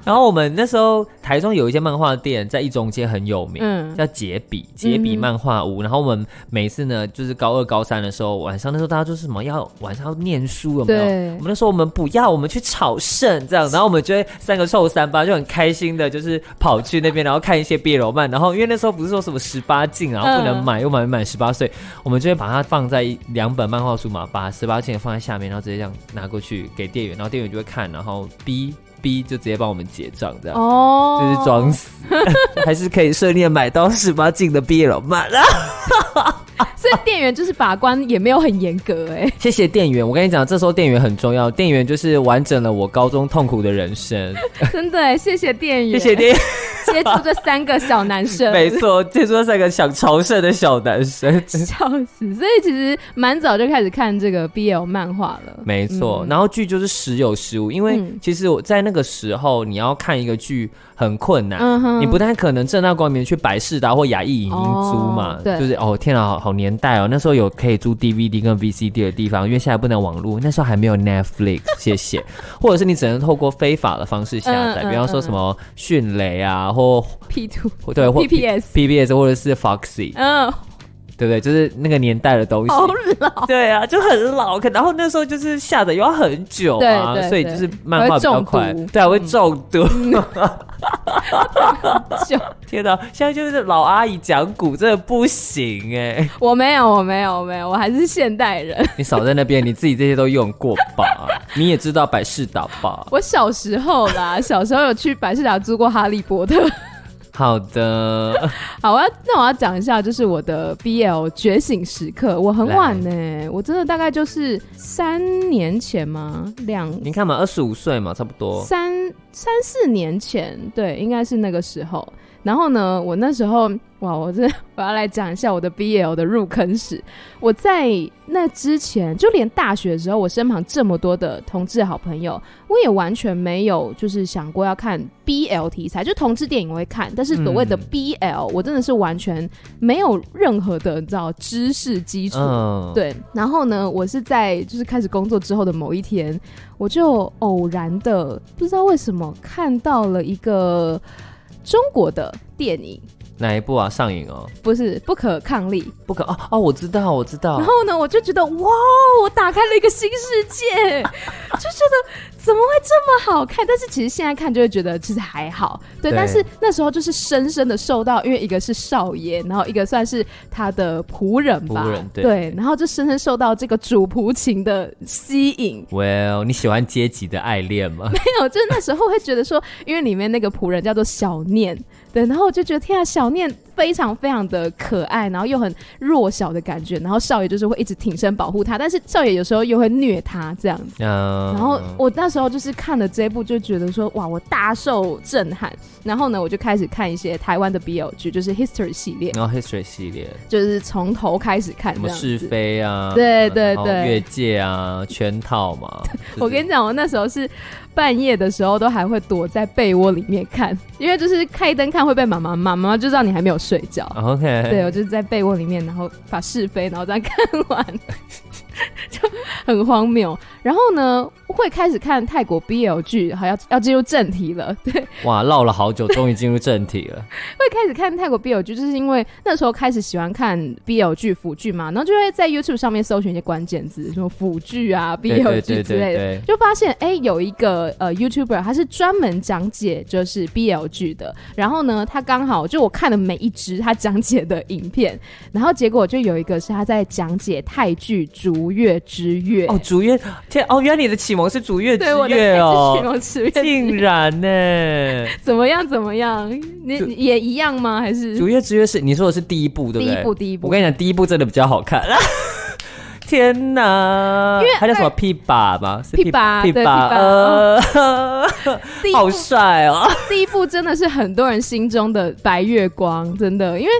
然后我们那时候台中有一间漫画店在一中街很有名，嗯，叫杰比杰比漫画屋。嗯、然后我们每次呢，就是高二高三的时候，晚上那时候大家就是什么要晚上要念书有没有？我们那时候我们不要，我们去朝圣这样，然后我们就会三个臭三八就很开心的，就是跑去那边，然后看一些 BL 漫。然后因为那时候不是说什么十八禁，然后不能买，嗯、又买满十八岁，我们就会把它放在两本漫画书嘛，把十八禁放在下面，然后直接这样拿过去给店员，然后店员就会看，然后 B。B 就直接帮我们结账，这样哦，就是装死，还是可以顺利买到十八禁的 BL 漫啊。所以店员就是把关也没有很严格哎。谢谢店员，我跟你讲，这时候店员很重要，店员就是完整了我高中痛苦的人生。真的，谢谢店员，谢谢店员。接触这三个小男生，没错，接触这三个想朝圣的小男生，笑死！所以其实蛮早就开始看这个 BL 漫画了，没错。嗯、然后剧就是时有时无，因为其实我在那个时候，你要看一个剧很困难，嗯、你不太可能正大光明去百事达或雅艺影音租嘛，哦、对，就是哦天啊，好好年代哦，那时候有可以租 DVD 跟 VCD 的地方，因为现在不能网络，那时候还没有 Netflix，谢谢，或者是你只能透过非法的方式下载，嗯、比方说什么迅雷啊。或 P two 对，或 PPS PPS 或者是 Foxy，嗯，对不对？就是那个年代的东西，好老，对啊，就很老。可然后那时候就是下载又要很久啊，所以就是漫画比较快，对啊，会中毒。天哪，现在就是老阿姨讲古，真的不行哎！我没有，我没有，我没有，我还是现代人。你少在那边，你自己这些都用过吧？你也知道百事达吧？我小时候啦，小时候有去百事达租过《哈利波特》。好的，好啊，那我要讲一下，就是我的 BL 觉醒时刻。我很晚呢，来我真的大概就是三年前吗？两，你看嘛，二十五岁嘛，差不多三三四年前，对，应该是那个时候。然后呢，我那时候哇，我这我要来讲一下我的 BL 的入坑史。我在那之前，就连大学的时候，我身旁这么多的同志好朋友，我也完全没有就是想过要看 BL 题材，就同志电影我会看，但是所谓的 BL，、嗯、我真的是完全没有任何的你知道知识基础。嗯、对，然后呢，我是在就是开始工作之后的某一天，我就偶然的不知道为什么看到了一个。中国的电影哪一部啊？上瘾哦？不是，不可抗力，不可哦哦，我知道，我知道。然后呢，我就觉得哇，我打开了一个新世界，就觉得。怎么会这么好看？但是其实现在看就会觉得其实还好，对。对，但是那时候就是深深的受到，因为一个是少爷，然后一个算是他的仆人吧，仆人，对，对，然后就深深受到这个主仆情的吸引。Well，你喜欢阶级的爱恋吗？没有，就是那时候会觉得说，因为里面那个仆人叫做小念。对，然后我就觉得天啊，小念非常非常的可爱，然后又很弱小的感觉，然后少爷就是会一直挺身保护他，但是少爷有时候又会虐他这样子。嗯。然后我那时候就是看了这一部，就觉得说哇，我大受震撼。然后呢，我就开始看一些台湾的 BL 剧，就是 History 系列。然后 History 系列就是从头开始看，什么是非啊？对对对，越界啊，圈套嘛。我跟你讲，我那时候是。半夜的时候都还会躲在被窝里面看，因为就是开灯看会被妈妈骂，妈妈就知道你还没有睡觉。OK，对，我就是在被窝里面，然后把是非，然后再看完。就很荒谬，然后呢，会开始看泰国 BL 剧，好要要进入正题了。对，哇，唠了好久，终于进入正题了。会开始看泰国 BL 剧，就是因为那时候开始喜欢看 BL 剧腐剧嘛，然后就会在 YouTube 上面搜寻一些关键字，什么腐剧啊、BL 剧之类的，就发现哎、欸，有一个呃 YouTuber，他是专门讲解就是 BL 剧的。然后呢，他刚好就我看了每一支他讲解的影片，然后结果就有一个是他在讲解泰剧主。逐月之月哦，逐月天哦，原来你的启蒙是逐月之月哦，启蒙竹月，竟然呢？怎么样？怎么样？你也一样吗？还是逐月之月是你说的是第一部对不对？第一部，第一部。我跟你讲，第一部真的比较好看。天哪！因为他叫什么 P 爸吗？是 P 爸，P 爸，呃，好帅哦！第一部真的是很多人心中的白月光，真的，因为。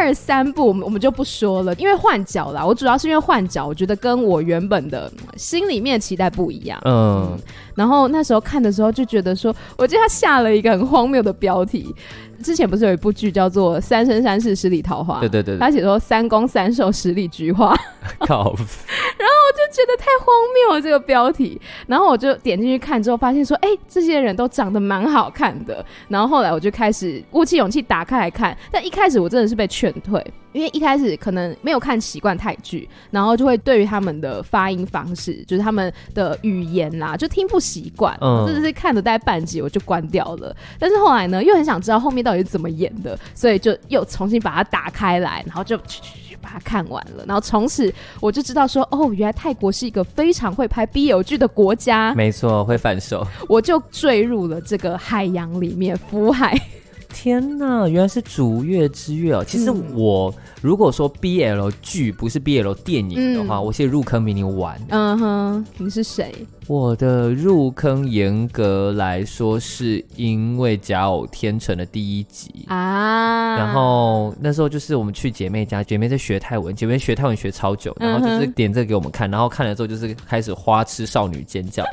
二三部我们我们就不说了，因为换角啦。我主要是因为换角，我觉得跟我原本的心里面期待不一样。嗯，嗯，然后那时候看的时候就觉得说，我记得他下了一个很荒谬的标题。之前不是有一部剧叫做《三生三世十里桃花》？对对对，对，他写说三攻三受十里菊花。靠！然后我就觉得太荒谬了这个标题，然后我就点进去看之后，发现说，哎、欸，这些人都长得蛮好看的。然后后来我就开始鼓起勇气打开来看，但一开始我真的是被劝退，因为一开始可能没有看习惯泰剧，然后就会对于他们的发音方式，就是他们的语言啦，就听不习惯，嗯，甚至是看了大概半集我就关掉了。但是后来呢，又很想知道后面到底是怎么演的，所以就又重新把它打开来，然后就去去去把它看完了。然后从此我就知道说，哦，原来泰国是一个非常会拍 BL 剧的国家。没错，会反手，我就坠入了这个海洋里面，福海。天呐，原来是逐月之月哦！其实我如果说 BL 剧不是 BL 电影的话，嗯、我其实入坑比你晚。嗯哼，你是谁？我的入坑严格来说是因为《假偶天成》的第一集啊。然后那时候就是我们去姐妹家，姐妹在学泰文，姐妹学泰文学超久，然后就是点这个给我们看，然后看了之后就是开始花痴少女尖叫。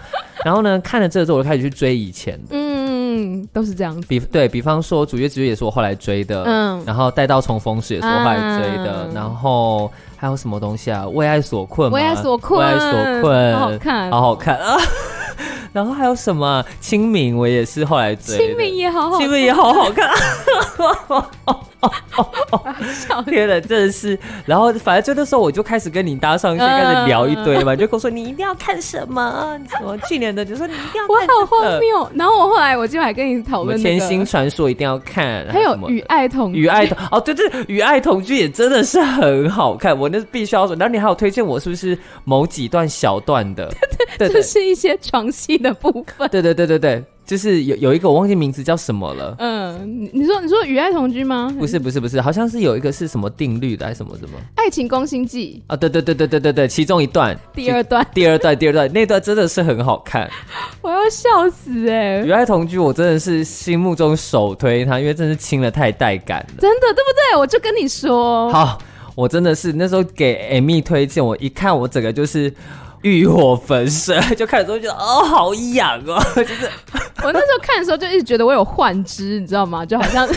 然后呢，看了这个之后我就开始去追以前的。嗯。嗯，都是这样子。比对比方说，《主月之月》也是我后来追的，嗯，然后《待到重逢时》也是我后来追的，嗯、然后还有什么东西啊？《为爱所困》？为爱所困，为爱所困，好好看，好好看啊！然后还有什么？清明我也是后来追，清明也好好，清明也好好看。天哪，真的是！然后反正就那时候我就开始跟你搭上线，开始聊一堆嘛，就跟我说你一定要看什么？什么去年的就说你一定要看。我好荒谬。然后我后来我就还跟你讨论《甜心传说》一定要看，还有《与爱同与爱同》哦，对对，《与爱同居》也真的是很好看，我那是必须要说。然后你还有推荐我是不是某几段小段的？对，对，就是一些床戏。的部分，对对对对对，就是有有一个我忘记名字叫什么了。嗯，你说你说与爱同居吗？不是不是不是，好像是有一个是什么定律的还是什么什么？爱情攻心计啊！对对对对对对对，其中一段，第二段，第二段，第二段，那段真的是很好看，我要笑死哎、欸！与爱同居，我真的是心目中首推它，因为真是亲的太带感了，真的对不对？我就跟你说，好，我真的是那时候给 Amy 推荐，我一看我整个就是。欲火焚身，就看的时候觉得哦，好痒哦，就是 我那时候看的时候就一直觉得我有幻肢，你知道吗？就好像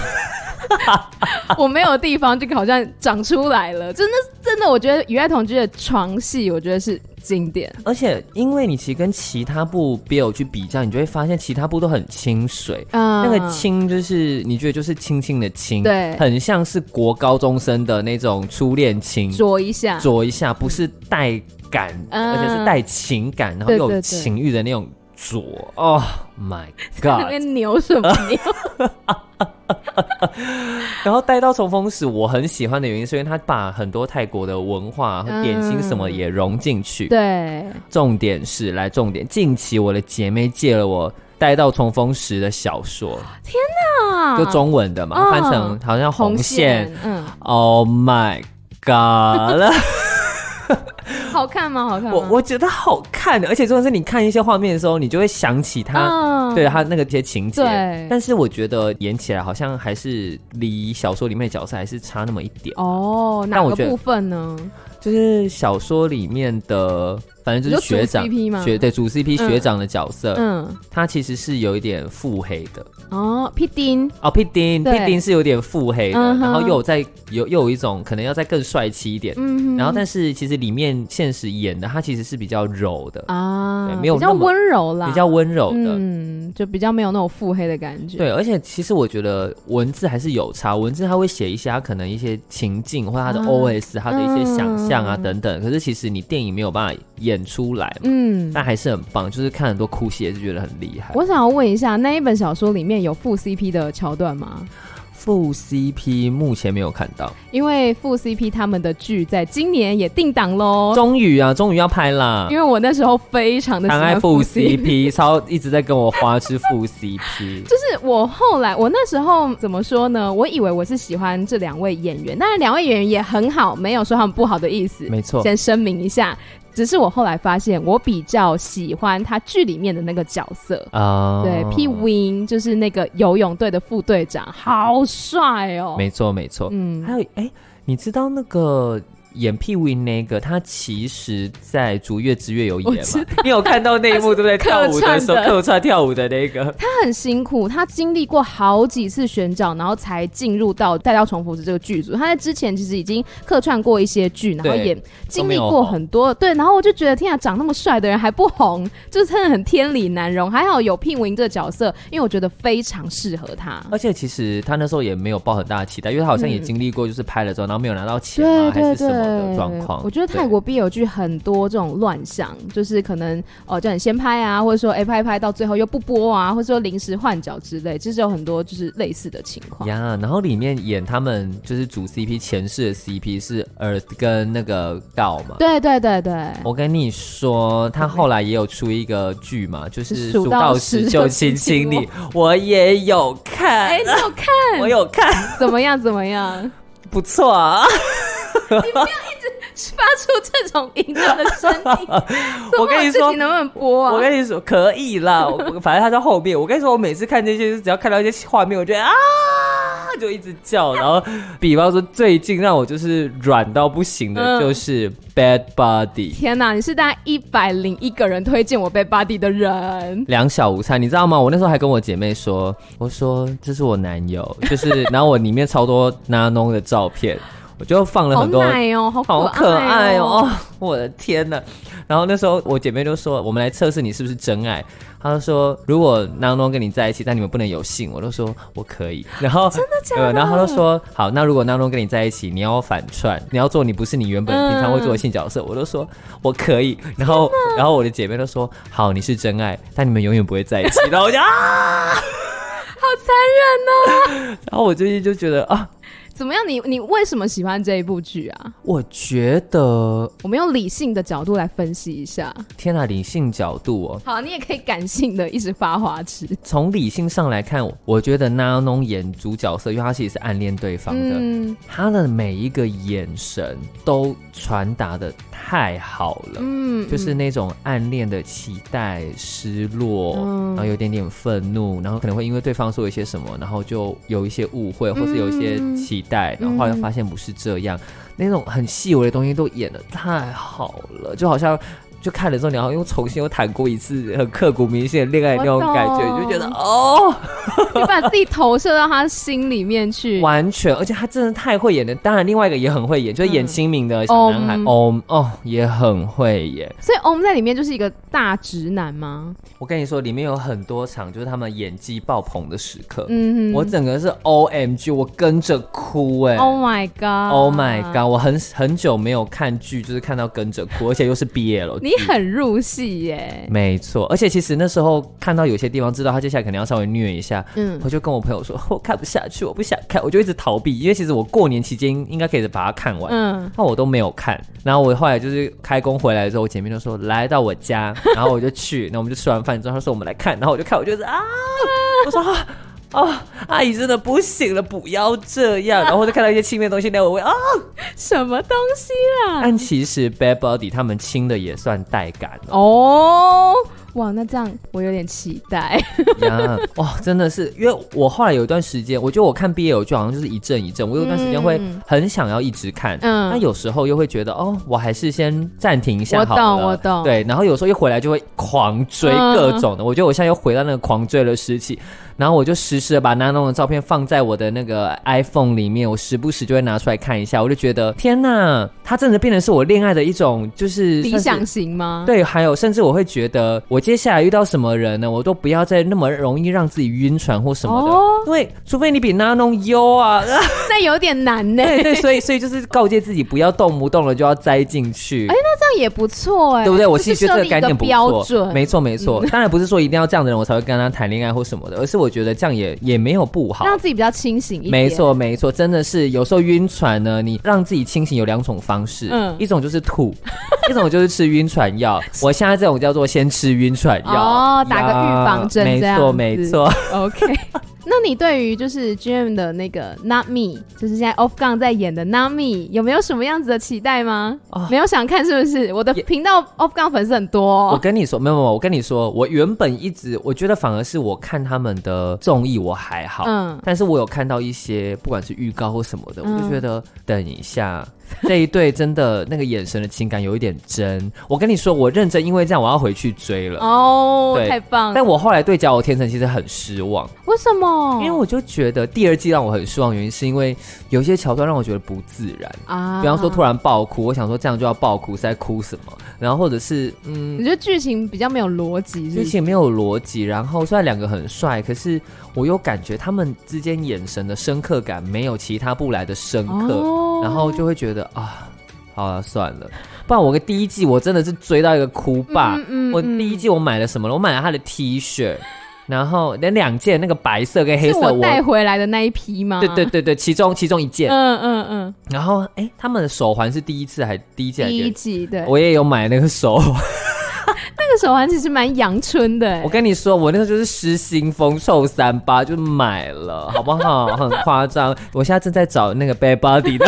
我没有地方，就好像长出来了。真的，真的，我觉得与爱同居的床戏，我觉得是经典。而且，因为你其实跟其他部 BL 去比较，你就会发现其他部都很清水。嗯，那个清就是你觉得就是轻轻的清，对，很像是国高中生的那种初恋情，啄一下，啄一下，不是带。感，而且是带情感，然后又有情欲的那种左哦、oh,，My God！那边牛什么 牛？然后待到重逢时，我很喜欢的原因是因为他把很多泰国的文化和点心什么也融进去。对，重点是来重点，近期我的姐妹借了我待到重逢时的小说。天哪！就中文的嘛，翻成好像红线。嗯，Oh my God！好看吗？好看吗？我我觉得好看的，而且重要是你看一些画面的时候，你就会想起他，对他那个些情节。对，但是我觉得演起来好像还是离小说里面的角色还是差那么一点。哦，哪个部分呢？就是小说里面的。反正就是学长，学对主 CP 学长的角色，嗯，他其实是有一点腹黑的。哦，屁丁哦，屁丁，屁丁是有点腹黑的，然后又有在有又有一种可能要再更帅气一点，嗯，然后但是其实里面现实演的他其实是比较柔的。啊，对，没有比较温柔啦，比较温柔的，嗯，就比较没有那种腹黑的感觉，对，而且其实我觉得文字还是有差，文字他会写一些他可能一些情境或者他的 OS，他的一些想象啊等等，可是其实你电影没有办法演。演出来，嗯，但还是很棒，就是看很多哭戏也是觉得很厉害。我想要问一下，那一本小说里面有副 CP 的桥段吗？副 CP 目前没有看到，因为副 CP 他们的剧在今年也定档喽。终于啊，终于要拍啦！因为我那时候非常的喜欢爱副 CP，超一直在跟我花痴副 CP。就是我后来，我那时候怎么说呢？我以为我是喜欢这两位演员，但是两位演员也很好，没有说他们不好的意思。没错，先声明一下。只是我后来发现，我比较喜欢他剧里面的那个角色啊，uh、对，P Win 就是那个游泳队的副队长，好帅哦！没错，没错，嗯，还有哎、欸，你知道那个？演屁 win 那个，他其实在逐月之月有演嘛？你有看到那一幕对不对？跳舞的时候客串跳舞的那个，他很辛苦，他经历过好几次选角，然后才进入到《带刀重复》的这个剧组。他在之前其实已经客串过一些剧，然后也经历过很多。对，然后我就觉得天啊，长那么帅的人还不红，就是真的很天理难容。还好有屁 win 这个角色，因为我觉得非常适合他。而且其实他那时候也没有抱很大的期待，因为他好像也经历过，就是拍了之后，然后没有拿到钱啊，还是什么。的状况，我觉得泰国 B 有剧很多这种乱象，就是可能哦叫你先拍啊，或者说哎拍拍到最后又不播啊，或者说临时换角之类，其实有很多就是类似的情况呀。然后里面演他们就是主 CP 前世的 CP 是 Earth 跟那个 Gao 嘛？对对对对，我跟你说，他后来也有出一个剧嘛，就是数到十就亲亲你，我也有看，哎，你有看？我有看，怎么样？怎么样？不错啊。你不要一直发出这种淫乱的声音。我跟你说，能不能播啊？我跟你说，可以啦。我反正他在后面。我跟你说，我每次看这些，只要看到一些画面，我觉得啊，就一直叫。然后，比方说最近让我就是软到不行的，就是《Bad Buddy》。天哪，你是大概一百零一个人推荐我《Bad Buddy》的人。两小无猜，你知道吗？我那时候还跟我姐妹说，我说这是我男友，就是然后我里面超多 Nanon 的照片。我就放了很多，好奶哦，好可爱哦，好可爱哦，哦！我的天呐。然后那时候我姐妹就说：“我们来测试你是不是真爱。”她就说：“如果南农跟你在一起，但你们不能有性。”我都说：“我可以。”然后真的假的？然后她就说：“好，那如果南农跟你在一起，你要反串，你要做你不是你原本平常会做的性角色。嗯”我都说：“我可以。”然后然后我的姐妹都说：“好，你是真爱，但你们永远不会在一起。”然后我就啊，好残忍哦！然后我最近就觉得啊。怎么样？你你为什么喜欢这一部剧啊？我觉得我们用理性的角度来分析一下。天啊，理性角度哦。好，你也可以感性的一直发花痴。从理性上来看，我觉得 Nanon 演主角色，因为他其实是暗恋对方的，嗯、他的每一个眼神都传达的太好了。嗯，就是那种暗恋的期待、失落，嗯、然后有点点愤怒，然后可能会因为对方说一些什么，然后就有一些误会，或是有一些期。带，然后后来发现不是这样，那种很细微的东西都演的太好了，就好像。就看了之后，然后又重新又谈过一次很刻骨铭心的恋爱那种感觉，你就觉得哦，你把自己投射到他心里面去，完全，而且他真的太会演了。当然，另外一个也很会演，就是演清明的小男孩，哦、也很会演。所以 Om 在里面就是一个大直男吗？我跟你说，里面有很多场就是他们演技爆棚的时刻，嗯哼，我整个是 OMG，我跟着哭哎，Oh my God，Oh my God，我很很久没有看剧，就是看到跟着哭，而且又是 BL。你很入戏耶，没错，而且其实那时候看到有些地方知道他接下来可能要稍微虐一下，嗯，我就跟我朋友说，我看不下去，我不想看，我就一直逃避，因为其实我过年期间应该可以把它看完，嗯，那我都没有看，然后我后来就是开工回来的时候，我姐妹就说来到我家，然后我就去，那我们就吃完饭之后，他说我们来看，然后我就看，我就是啊，我说啊。哦，阿姨真的不行了，不要这样。然后就看到一些亲密的东西，那我会啊，什么东西啦？但其实 Bad Body 他们亲的也算带感哦。哇，那这样我有点期待呀！哇，真的是，因为我后来有一段时间，我觉得我看 BL 剧好像就是一阵一阵，我有一段时间会很想要一直看，嗯，那有时候又会觉得哦，我还是先暂停一下好了。我懂，我懂。对，然后有时候一回来就会狂追各种的，嗯、我觉得我现在又回到那个狂追的时期。然后我就时时的把 Nanon 的照片放在我的那个 iPhone 里面，我时不时就会拿出来看一下。我就觉得天呐，他真的变成是我恋爱的一种，就是理想型吗？对，还有甚至我会觉得，我接下来遇到什么人呢，我都不要再那么容易让自己晕船或什么的，哦、因为除非你比 Nanon 优啊，那有点难呢。对 对，所以所以就是告诫自己不要动不动了就要栽进去。哎，那这样也不错哎，对不对？我其实觉得这个概念不错，准没错没错。嗯、当然不是说一定要这样的人我才会跟他谈恋爱或什么的，而是我。我觉得这样也也没有不好，让自己比较清醒一点。没错，没错，真的是有时候晕船呢，你让自己清醒有两种方式，嗯，一种就是吐，一种就是吃晕船药。我现在这种叫做先吃晕船药，哦，打个预防针，没错，没错，OK。那你对于就是 GM 的那个 Not Me，就是现在 Off Gun 在演的 Not Me，有没有什么样子的期待吗？哦、没有想看是不是？我的频道 Off Gun 粉丝很多、哦。我跟你说，没有没有，我跟你说，我原本一直我觉得反而是我看他们的综艺我还好，嗯，但是我有看到一些不管是预告或什么的，嗯、我就觉得等一下。这一对真的那个眼神的情感有一点真，我跟你说，我认真，因为这样我要回去追了哦，太棒了！但我后来对《假我天成》其实很失望，为什么？因为我就觉得第二季让我很失望，原因是因为有些桥段让我觉得不自然啊，比方说突然爆哭，我想说这样就要爆哭是在哭什么？然后或者是嗯，你觉得剧情比较没有逻辑，剧情没有逻辑，然后虽然两个很帅，可是我又感觉他们之间眼神的深刻感没有其他部来的深刻，哦、然后就会觉得。啊，好了，算了，不然我个第一季我真的是追到一个哭吧。嗯嗯嗯、我第一季我买了什么了？我买了他的 T 恤，然后连两件那个白色跟黑色我带回来的那一批吗？对对对对，其中其中一件。嗯嗯嗯。然后哎，他们的手环是第一次还第一季？第一季对。我也有买那个手环，那个手环其实蛮阳春的。我跟你说，我那个就是失心疯瘦三八就买了，好不好？很夸张。我现在正在找那个 Bad Body 的。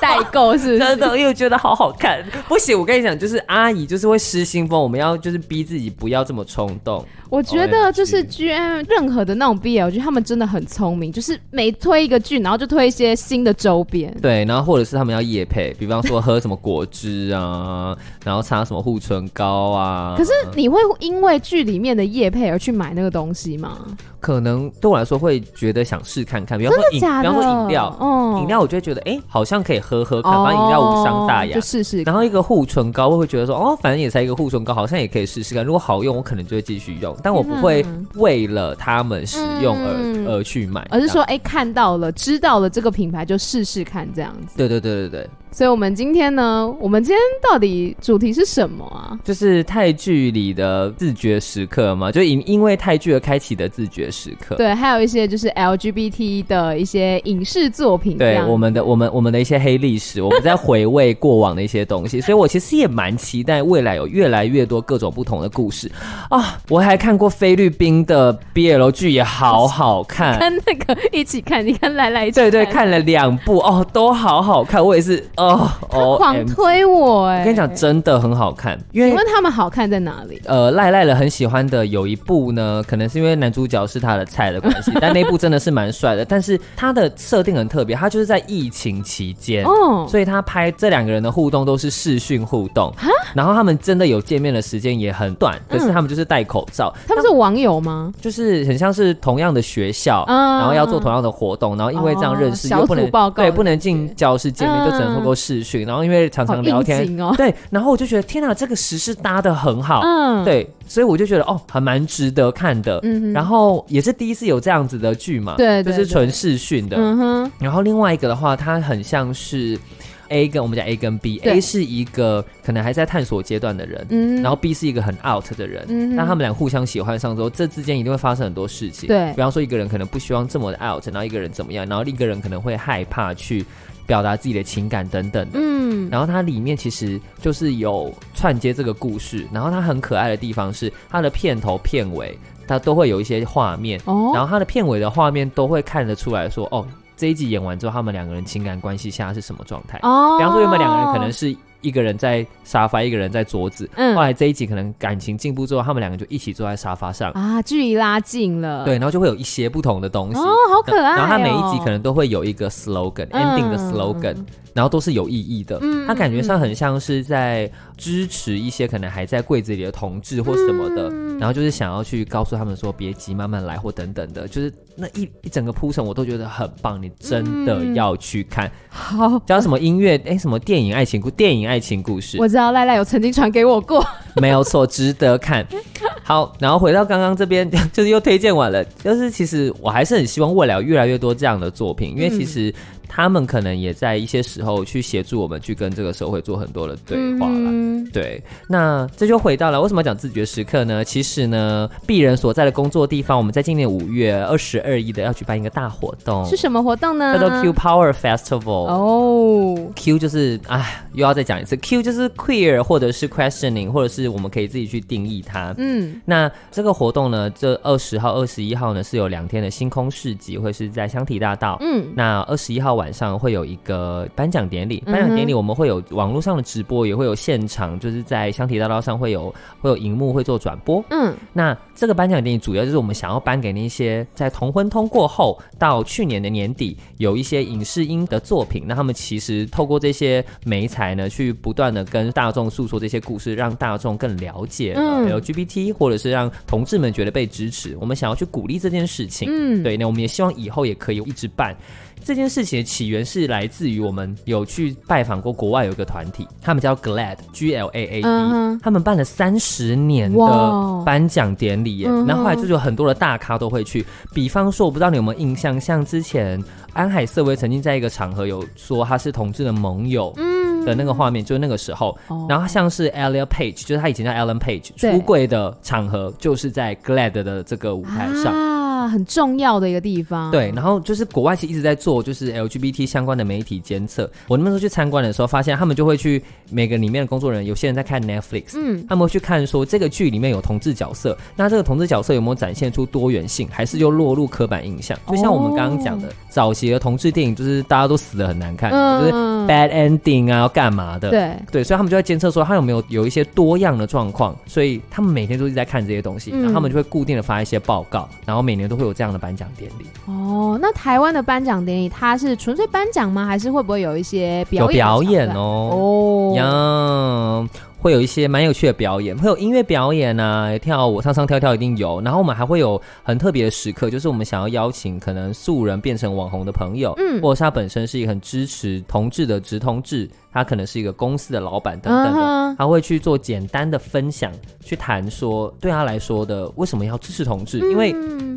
代购是，是真的，因为觉得好好看。不行，我跟你讲，就是阿姨就是会失心疯，我们要就是逼自己不要这么冲动。我觉得就是 GM 任何的那种 BL 剧，他们真的很聪明，就是每推一个剧，然后就推一些新的周边。对，然后或者是他们要夜配，比方说喝什么果汁啊，然后擦什么护唇膏啊。可是你会因为剧里面的夜配而去买那个东西吗？可能对我来说会觉得想试看看，比方说饮，比方说饮料，饮料我就会觉得哎、欸，好像可以喝喝看，反正饮料无伤大雅，就试试。然后一个护唇膏，我会觉得说哦，反正也才一个护唇膏，好像也可以试试看。如果好用，我可能就会继续用。但我不会为了他们使用而、嗯、而去买，而是说，哎、欸，看到了，知道了这个品牌就试试看这样子。对对对对对。所以，我们今天呢，我们今天到底主题是什么啊？就是泰剧里的自觉时刻嘛，就因因为泰剧而开启的自觉时刻。对，还有一些就是 LGBT 的一些影视作品。对，我们的我们我们的一些黑历史，我们在回味过往的一些东西。所以我其实也蛮期待未来有越来越多各种不同的故事啊！我还看过菲律宾的 BL 剧，也好好看，跟那个一起看，你看来来一起对对，看了两部哦，都好好看，我也是。哦，他狂推我哎！我跟你讲，真的很好看。因为请问他们好看在哪里？呃，赖赖了很喜欢的有一部呢，可能是因为男主角是他的菜的关系，但那部真的是蛮帅的。但是他的设定很特别，他就是在疫情期间哦，所以他拍这两个人的互动都是视讯互动，然后他们真的有见面的时间也很短，可是他们就是戴口罩。他们是网友吗？就是很像是同样的学校，然后要做同样的活动，然后因为这样认识，又不能对，不能进教室见面，就只能通过。视讯，然后因为常常聊天，哦、对，然后我就觉得天哪，这个时事搭的很好，嗯，对，所以我就觉得哦，还蛮值得看的，然后也是第一次有这样子的剧嘛，对，就是纯视讯的，嗯哼，然后另外一个的话，它很像是 A 跟我们讲 A 跟 B，A 是一个可能还在探索阶段的人，嗯，然后 B 是一个很 out 的人，嗯那，他们俩互相喜欢上之后，这之间一定会发生很多事情，对，比方说一个人可能不希望这么的 out，然后一个人怎么样，然后另一个人可能会害怕去。表达自己的情感等等的，嗯，然后它里面其实就是有串接这个故事，然后它很可爱的地方是它的片头片尾它都会有一些画面，哦，然后它的片尾的画面都会看得出来说，哦，这一集演完之后，他们两个人情感关系现在是什么状态？哦，比方说，原本两个人可能是。一个人在沙发，一个人在桌子。嗯，后来这一集可能感情进步之后，他们两个就一起坐在沙发上啊，距离拉近了。对，然后就会有一些不同的东西。哦，好可爱哦。然后他每一集可能都会有一个 slogan，ending 的 slogan。然后都是有意义的，嗯，他感觉上很像是在支持一些可能还在柜子里的同志或什么的，嗯，然后就是想要去告诉他们说别急，慢慢来或等等的，就是那一一整个铺陈我都觉得很棒，你真的要去看。嗯，好，叫什么音乐？哎，什么电影爱情故电影爱情故事？我知道赖赖有曾经传给我过，没有错，值得看。好，然后回到刚刚这边，就是又推荐完了，就是其实我还是很希望未来有越来越多这样的作品，因为其实。他们可能也在一些时候去协助我们去跟这个社会做很多的对话了。嗯、对，那这就回到了为什么讲自觉时刻呢？其实呢，鄙人所在的工作地方，我们在今年五月二十二日的要举办一个大活动，是什么活动呢？叫做 Q Power Festival。哦，Q 就是哎，又要再讲一次，Q 就是 queer 或者是 questioning，或者是我们可以自己去定义它。嗯，那这个活动呢，这二十号、二十一号呢是有两天的星空市集，会是在香堤大道。嗯，那二十一号晚。晚上会有一个颁奖典礼，颁奖典礼我们会有网络上的直播，也会有现场，就是在香堤大道上会有会有荧幕会做转播。嗯，那这个颁奖典礼主要就是我们想要颁给那些在同婚通过后到去年的年底有一些影视音的作品，那他们其实透过这些媒材呢，去不断的跟大众诉说这些故事，让大众更了解 LGBT，或者是让同志们觉得被支持。我们想要去鼓励这件事情。嗯，对，那我们也希望以后也可以一直办。这件事情的起源是来自于我们有去拜访过国外有一个团体，他们叫 GLAAD，G L A A D，、uh. 他们办了三十年的颁奖典礼.然后后来就有很多的大咖都会去，比方说我不知道你有没有印象，像之前安海瑟薇曾经在一个场合有说他是同志的盟友嗯的那个画面，就是那个时候，uh. 然后像是 Elliot Page，就是他以前叫 Ellen Page，出柜的场合就是在 GLAAD 的这个舞台上。Uh 很重要的一个地方，对，然后就是国外其实一直在做，就是 LGBT 相关的媒体监测。我那时候去参观的时候，发现他们就会去每个里面的工作人员，有些人在看 Netflix，嗯，他们会去看说这个剧里面有同志角色，那这个同志角色有没有展现出多元性，还是又落入刻板印象？就像我们刚刚讲的，哦、早期的同志电影就是大家都死的很难看，嗯、就是 bad ending 啊，要干嘛的？对对，所以他们就在监测说他有没有有一些多样的状况，所以他们每天都一直在看这些东西，然后他们就会固定的发一些报告，然后每年都会有这样的颁奖典礼。哦，那台湾的颁奖典礼，它是纯粹颁奖吗？还是会不会有一些表演？有表演哦。哦。呀。会有一些蛮有趣的表演，会有音乐表演啊，跳舞、唱唱跳跳一定有。然后我们还会有很特别的时刻，就是我们想要邀请可能素人变成网红的朋友，嗯，或者是他本身是一个很支持同志的直同志，他可能是一个公司的老板等等的，他会去做简单的分享，去谈说对他来说的为什么要支持同志，嗯、因为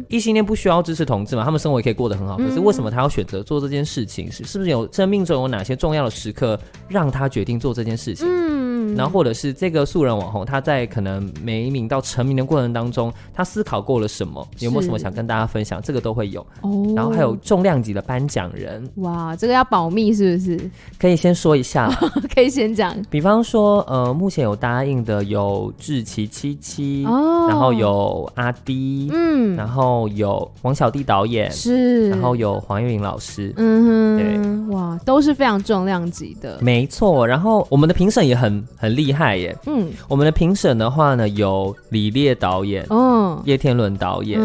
异性恋不需要支持同志嘛，他们生活也可以过得很好，可是为什么他要选择做这件事情？是是不是有生命中有哪些重要的时刻让他决定做这件事情？嗯，然后或者是这个素人网红，他在可能美名到成名的过程当中，他思考过了什么？有没有什么想跟大家分享？这个都会有哦。然后还有重量级的颁奖人，哇，这个要保密是不是？可以先说一下，可以先讲。比方说，呃，目前有答应的有志奇七七哦，然后有阿迪，嗯，然后有王小弟导演是，然后有黄月玲老师，嗯哼，对，哇，都是非常重量级的，没错。然后我们的评审也很很厉害耶。嗯，我们的评审的话呢，有李烈导演，哦，叶天伦导演，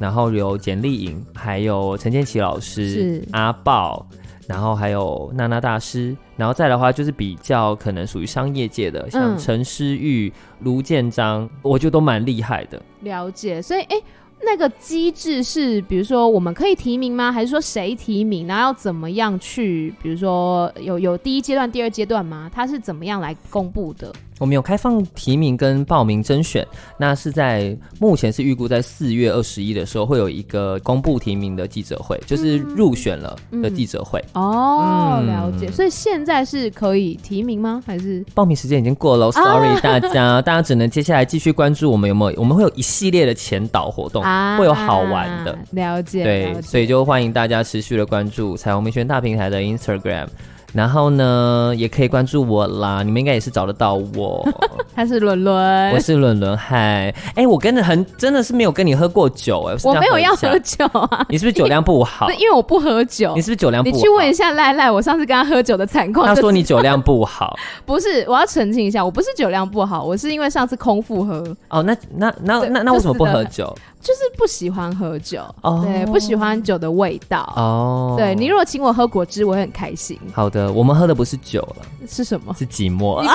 然后有简丽颖，还有陈建奇老师，是阿豹，然后还有娜娜大师，然后再的话就是比较可能属于商业界的，像陈诗玉、卢建章，我觉得都蛮厉害的。了解，所以哎。那个机制是，比如说我们可以提名吗？还是说谁提名？然后要怎么样去？比如说有有第一阶段、第二阶段吗？它是怎么样来公布的？我们有开放提名跟报名甄选，那是在目前是预估在四月二十一的时候会有一个公布提名的记者会，就是入选了的记者会。嗯嗯、哦，嗯、了解。所以现在是可以提名吗？还是报名时间已经过了？Sorry，啊、大家，大家只能接下来继续关注我们有没有，我们会有一系列的前导活动，啊、会有好玩的。了解，对，所以就欢迎大家持续的关注彩虹民权大平台的 Instagram。然后呢，也可以关注我啦，你们应该也是找得到我。他是伦伦，我是伦伦。嗨，哎，我跟着很真的是没有跟你喝过酒哎，我没有要喝酒啊。你是不是酒量不好？因为我不喝酒。你是不是酒量不好？你去问一下赖赖，我上次跟他喝酒的惨况。他说你酒量不好。不是，我要澄清一下，我不是酒量不好，我是因为上次空腹喝。哦，那那那那那为什么不喝酒？就是不喜欢喝酒，对，不喜欢酒的味道。哦，对，你如果请我喝果汁，我会很开心。好的，我们喝的不是酒了，是什么？是寂寞。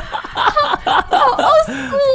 好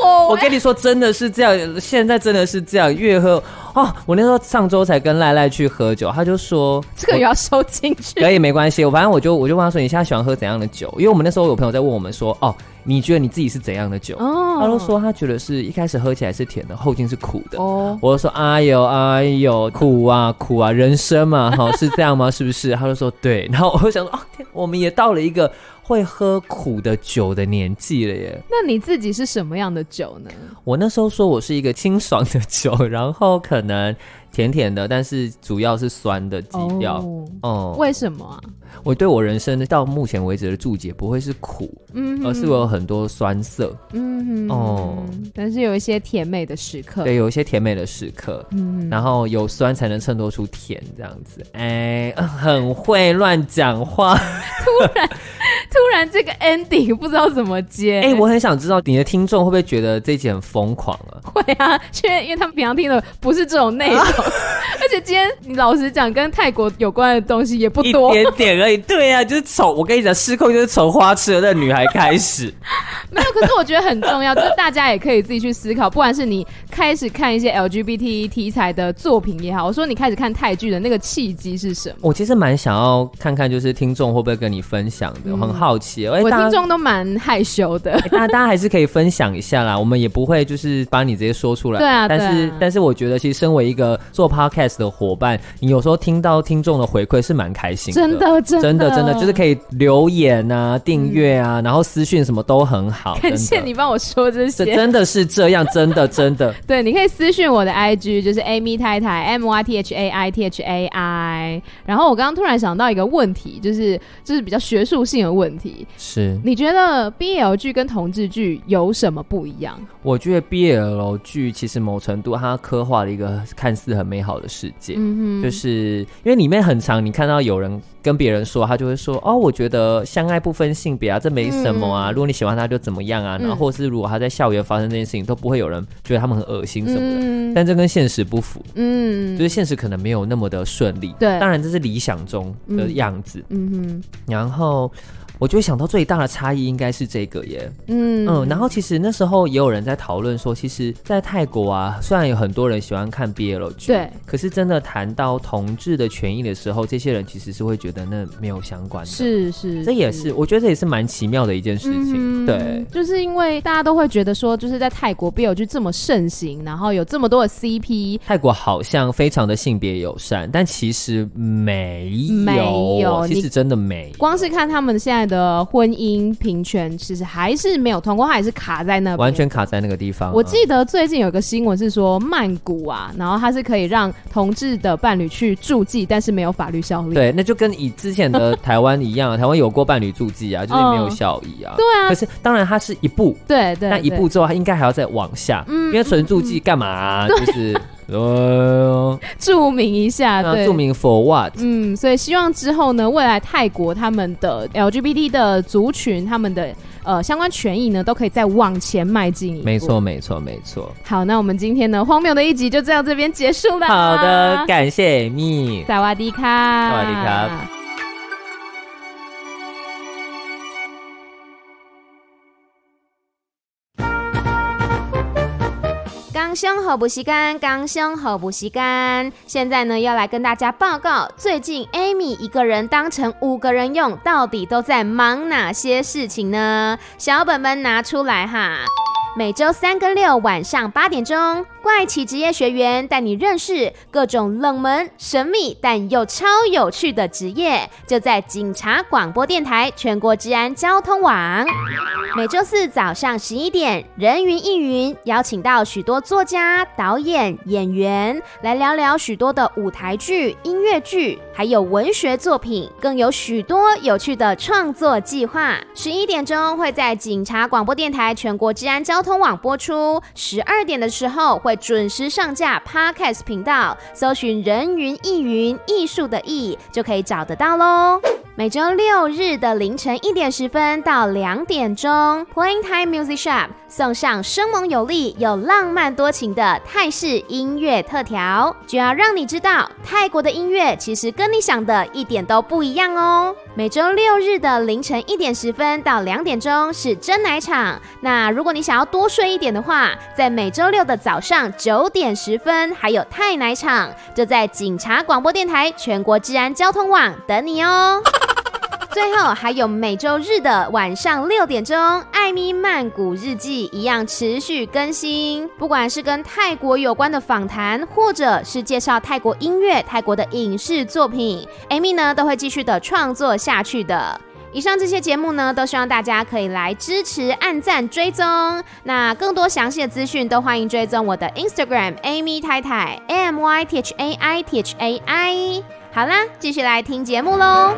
哦！我跟你说，真的是这样，现在真的是这样，越喝哦。我那时候上周才跟赖赖去喝酒，他就说这个也要收进去，可以没关系。我反正我就我就问他说，你现在喜欢喝怎样的酒？因为我们那时候有朋友在问我们说，哦，你觉得你自己是怎样的酒？哦，他都说他觉得是一开始喝起来是甜的，后劲是苦的。哦，我就说哎呦哎呦，苦啊苦啊，人生嘛，哈，是这样吗？是不是？他就说对。然后我就想说，哦天，我们也到了一个。会喝苦的酒的年纪了耶。那你自己是什么样的酒呢？我那时候说我是一个清爽的酒，然后可能甜甜的，但是主要是酸的基调。哦，哦，为什么啊？我对我人生到目前为止的注解不会是苦，嗯，而是我有很多酸涩，嗯哼，哦，但是有一些甜美的时刻，对，有一些甜美的时刻，嗯，然后有酸才能衬托出甜，这样子，哎，很会乱讲话，突然，突然这个 ending 不知道怎么接，哎，我很想知道你的听众会不会觉得这一集很疯狂啊？会啊，因为因为他们平常听的不是这种内容，啊、而且今天你老实讲，跟泰国有关的东西也不多，一点点而已。对呀、啊，就是从我跟你讲，失控就是从花痴的那个女孩开始。没有，可是我觉得很重要，就是大家也可以自己去思考，不管是你开始看一些 LGBT 题材的作品也好，我说你开始看泰剧的那个契机是什么？我其实蛮想要看看，就是听众会不会跟你分享的，我很好奇。嗯、我听众都蛮害羞的，大家大家还是可以分享一下啦，我们也不会就是把你直接说出来。对啊，但是啊但是我觉得，其实身为一个做 podcast 的伙伴，你有时候听到听众的回馈是蛮开心的，真的真的真的就是可以留言啊、订阅啊，嗯、然后私讯什么都很好。感谢你。帮我说这些，真的是这样，真的真的。对，你可以私讯我的 IG，就是 Amy 太太 M Y T H A I T H A I。然后我刚刚突然想到一个问题，就是就是比较学术性的问题，是你觉得 BL 剧跟同志剧有什么不一样？我觉得 BL 剧其实某程度它刻画了一个看似很美好的世界，嗯哼，就是因为里面很长，你看到有人。跟别人说，他就会说哦，我觉得相爱不分性别啊，这没什么啊。嗯、如果你喜欢他，就怎么样啊。然后，或是如果他在校园发生这件事情，都不会有人觉得他们很恶心什么的。嗯、但这跟现实不符，嗯，就是现实可能没有那么的顺利。对，当然这是理想中的样子。嗯，嗯哼，然后。我就会想到最大的差异应该是这个耶，嗯。嗯，然后其实那时候也有人在讨论说，其实，在泰国啊，虽然有很多人喜欢看 BL 剧，对，可是真的谈到同志的权益的时候，这些人其实是会觉得那没有相关的，是是，这也是我觉得这也是蛮奇妙的一件事情，对，就是因为大家都会觉得说，就是在泰国 BL 剧这么盛行，然后有这么多的 CP，泰国好像非常的性别友善，但其实没有，没有，其实真的没，光是看他们现在。的婚姻平权其实还是没有通过，它还是卡在那，完全卡在那个地方。我记得最近有个新闻是说，曼谷啊，然后它是可以让同志的伴侣去住记，但是没有法律效力。对，那就跟以之前的台湾一样，台湾有过伴侣住记啊，就是没有效益啊。对啊，可是当然它是一步，对对，那一步之后，它应该还要再往下，因为纯住记干嘛？就是。呃，注明一下，对，注明 for what？嗯，所以希望之后呢，未来泰国他们的 LGBT 的族群，他们的呃相关权益呢，都可以再往前迈进一步。没错，没错，没错。好，那我们今天呢，荒谬的一集就这样这边结束了。好的，感谢 Amy，萨瓦迪卡，萨瓦迪卡。刚胸好不习干，刚胸好不习干。现在呢，要来跟大家报告，最近 Amy 一个人当成五个人用，到底都在忙哪些事情呢？小本本拿出来哈。每周三跟六晚上八点钟，怪奇职业学员带你认识各种冷门、神秘但又超有趣的职业，就在警察广播电台全国治安交通网。每周四早上十一点，人云亦云，邀请到许多作家、导演、演员来聊聊许多的舞台剧、音乐剧。还有文学作品，更有许多有趣的创作计划。十一点钟会在警察广播电台全国治安交通网播出，十二点的时候会准时上架 Podcast 频道，搜寻“人云亦云”艺术的艺就可以找得到喽。每周六日的凌晨一点十分到两点钟，Playing Time Music Shop 送上生猛有力又浪漫多情的泰式音乐特调，就要让你知道泰国的音乐其实跟你想的一点都不一样哦。每周六日的凌晨一点十分到两点钟是真奶场，那如果你想要多睡一点的话，在每周六的早上九点十分还有泰奶场，就在警察广播电台全国治安交通网等你哦。最后还有每周日的晚上六点钟，艾咪曼谷日记一样持续更新。不管是跟泰国有关的访谈，或者是介绍泰国音乐、泰国的影视作品，艾咪呢都会继续的创作下去的。以上这些节目呢，都希望大家可以来支持、按赞、追踪。那更多详细的资讯，都欢迎追踪我的 Instagram Amy 太太 A M Y T H A I T H A I。好啦，继续来听节目喽。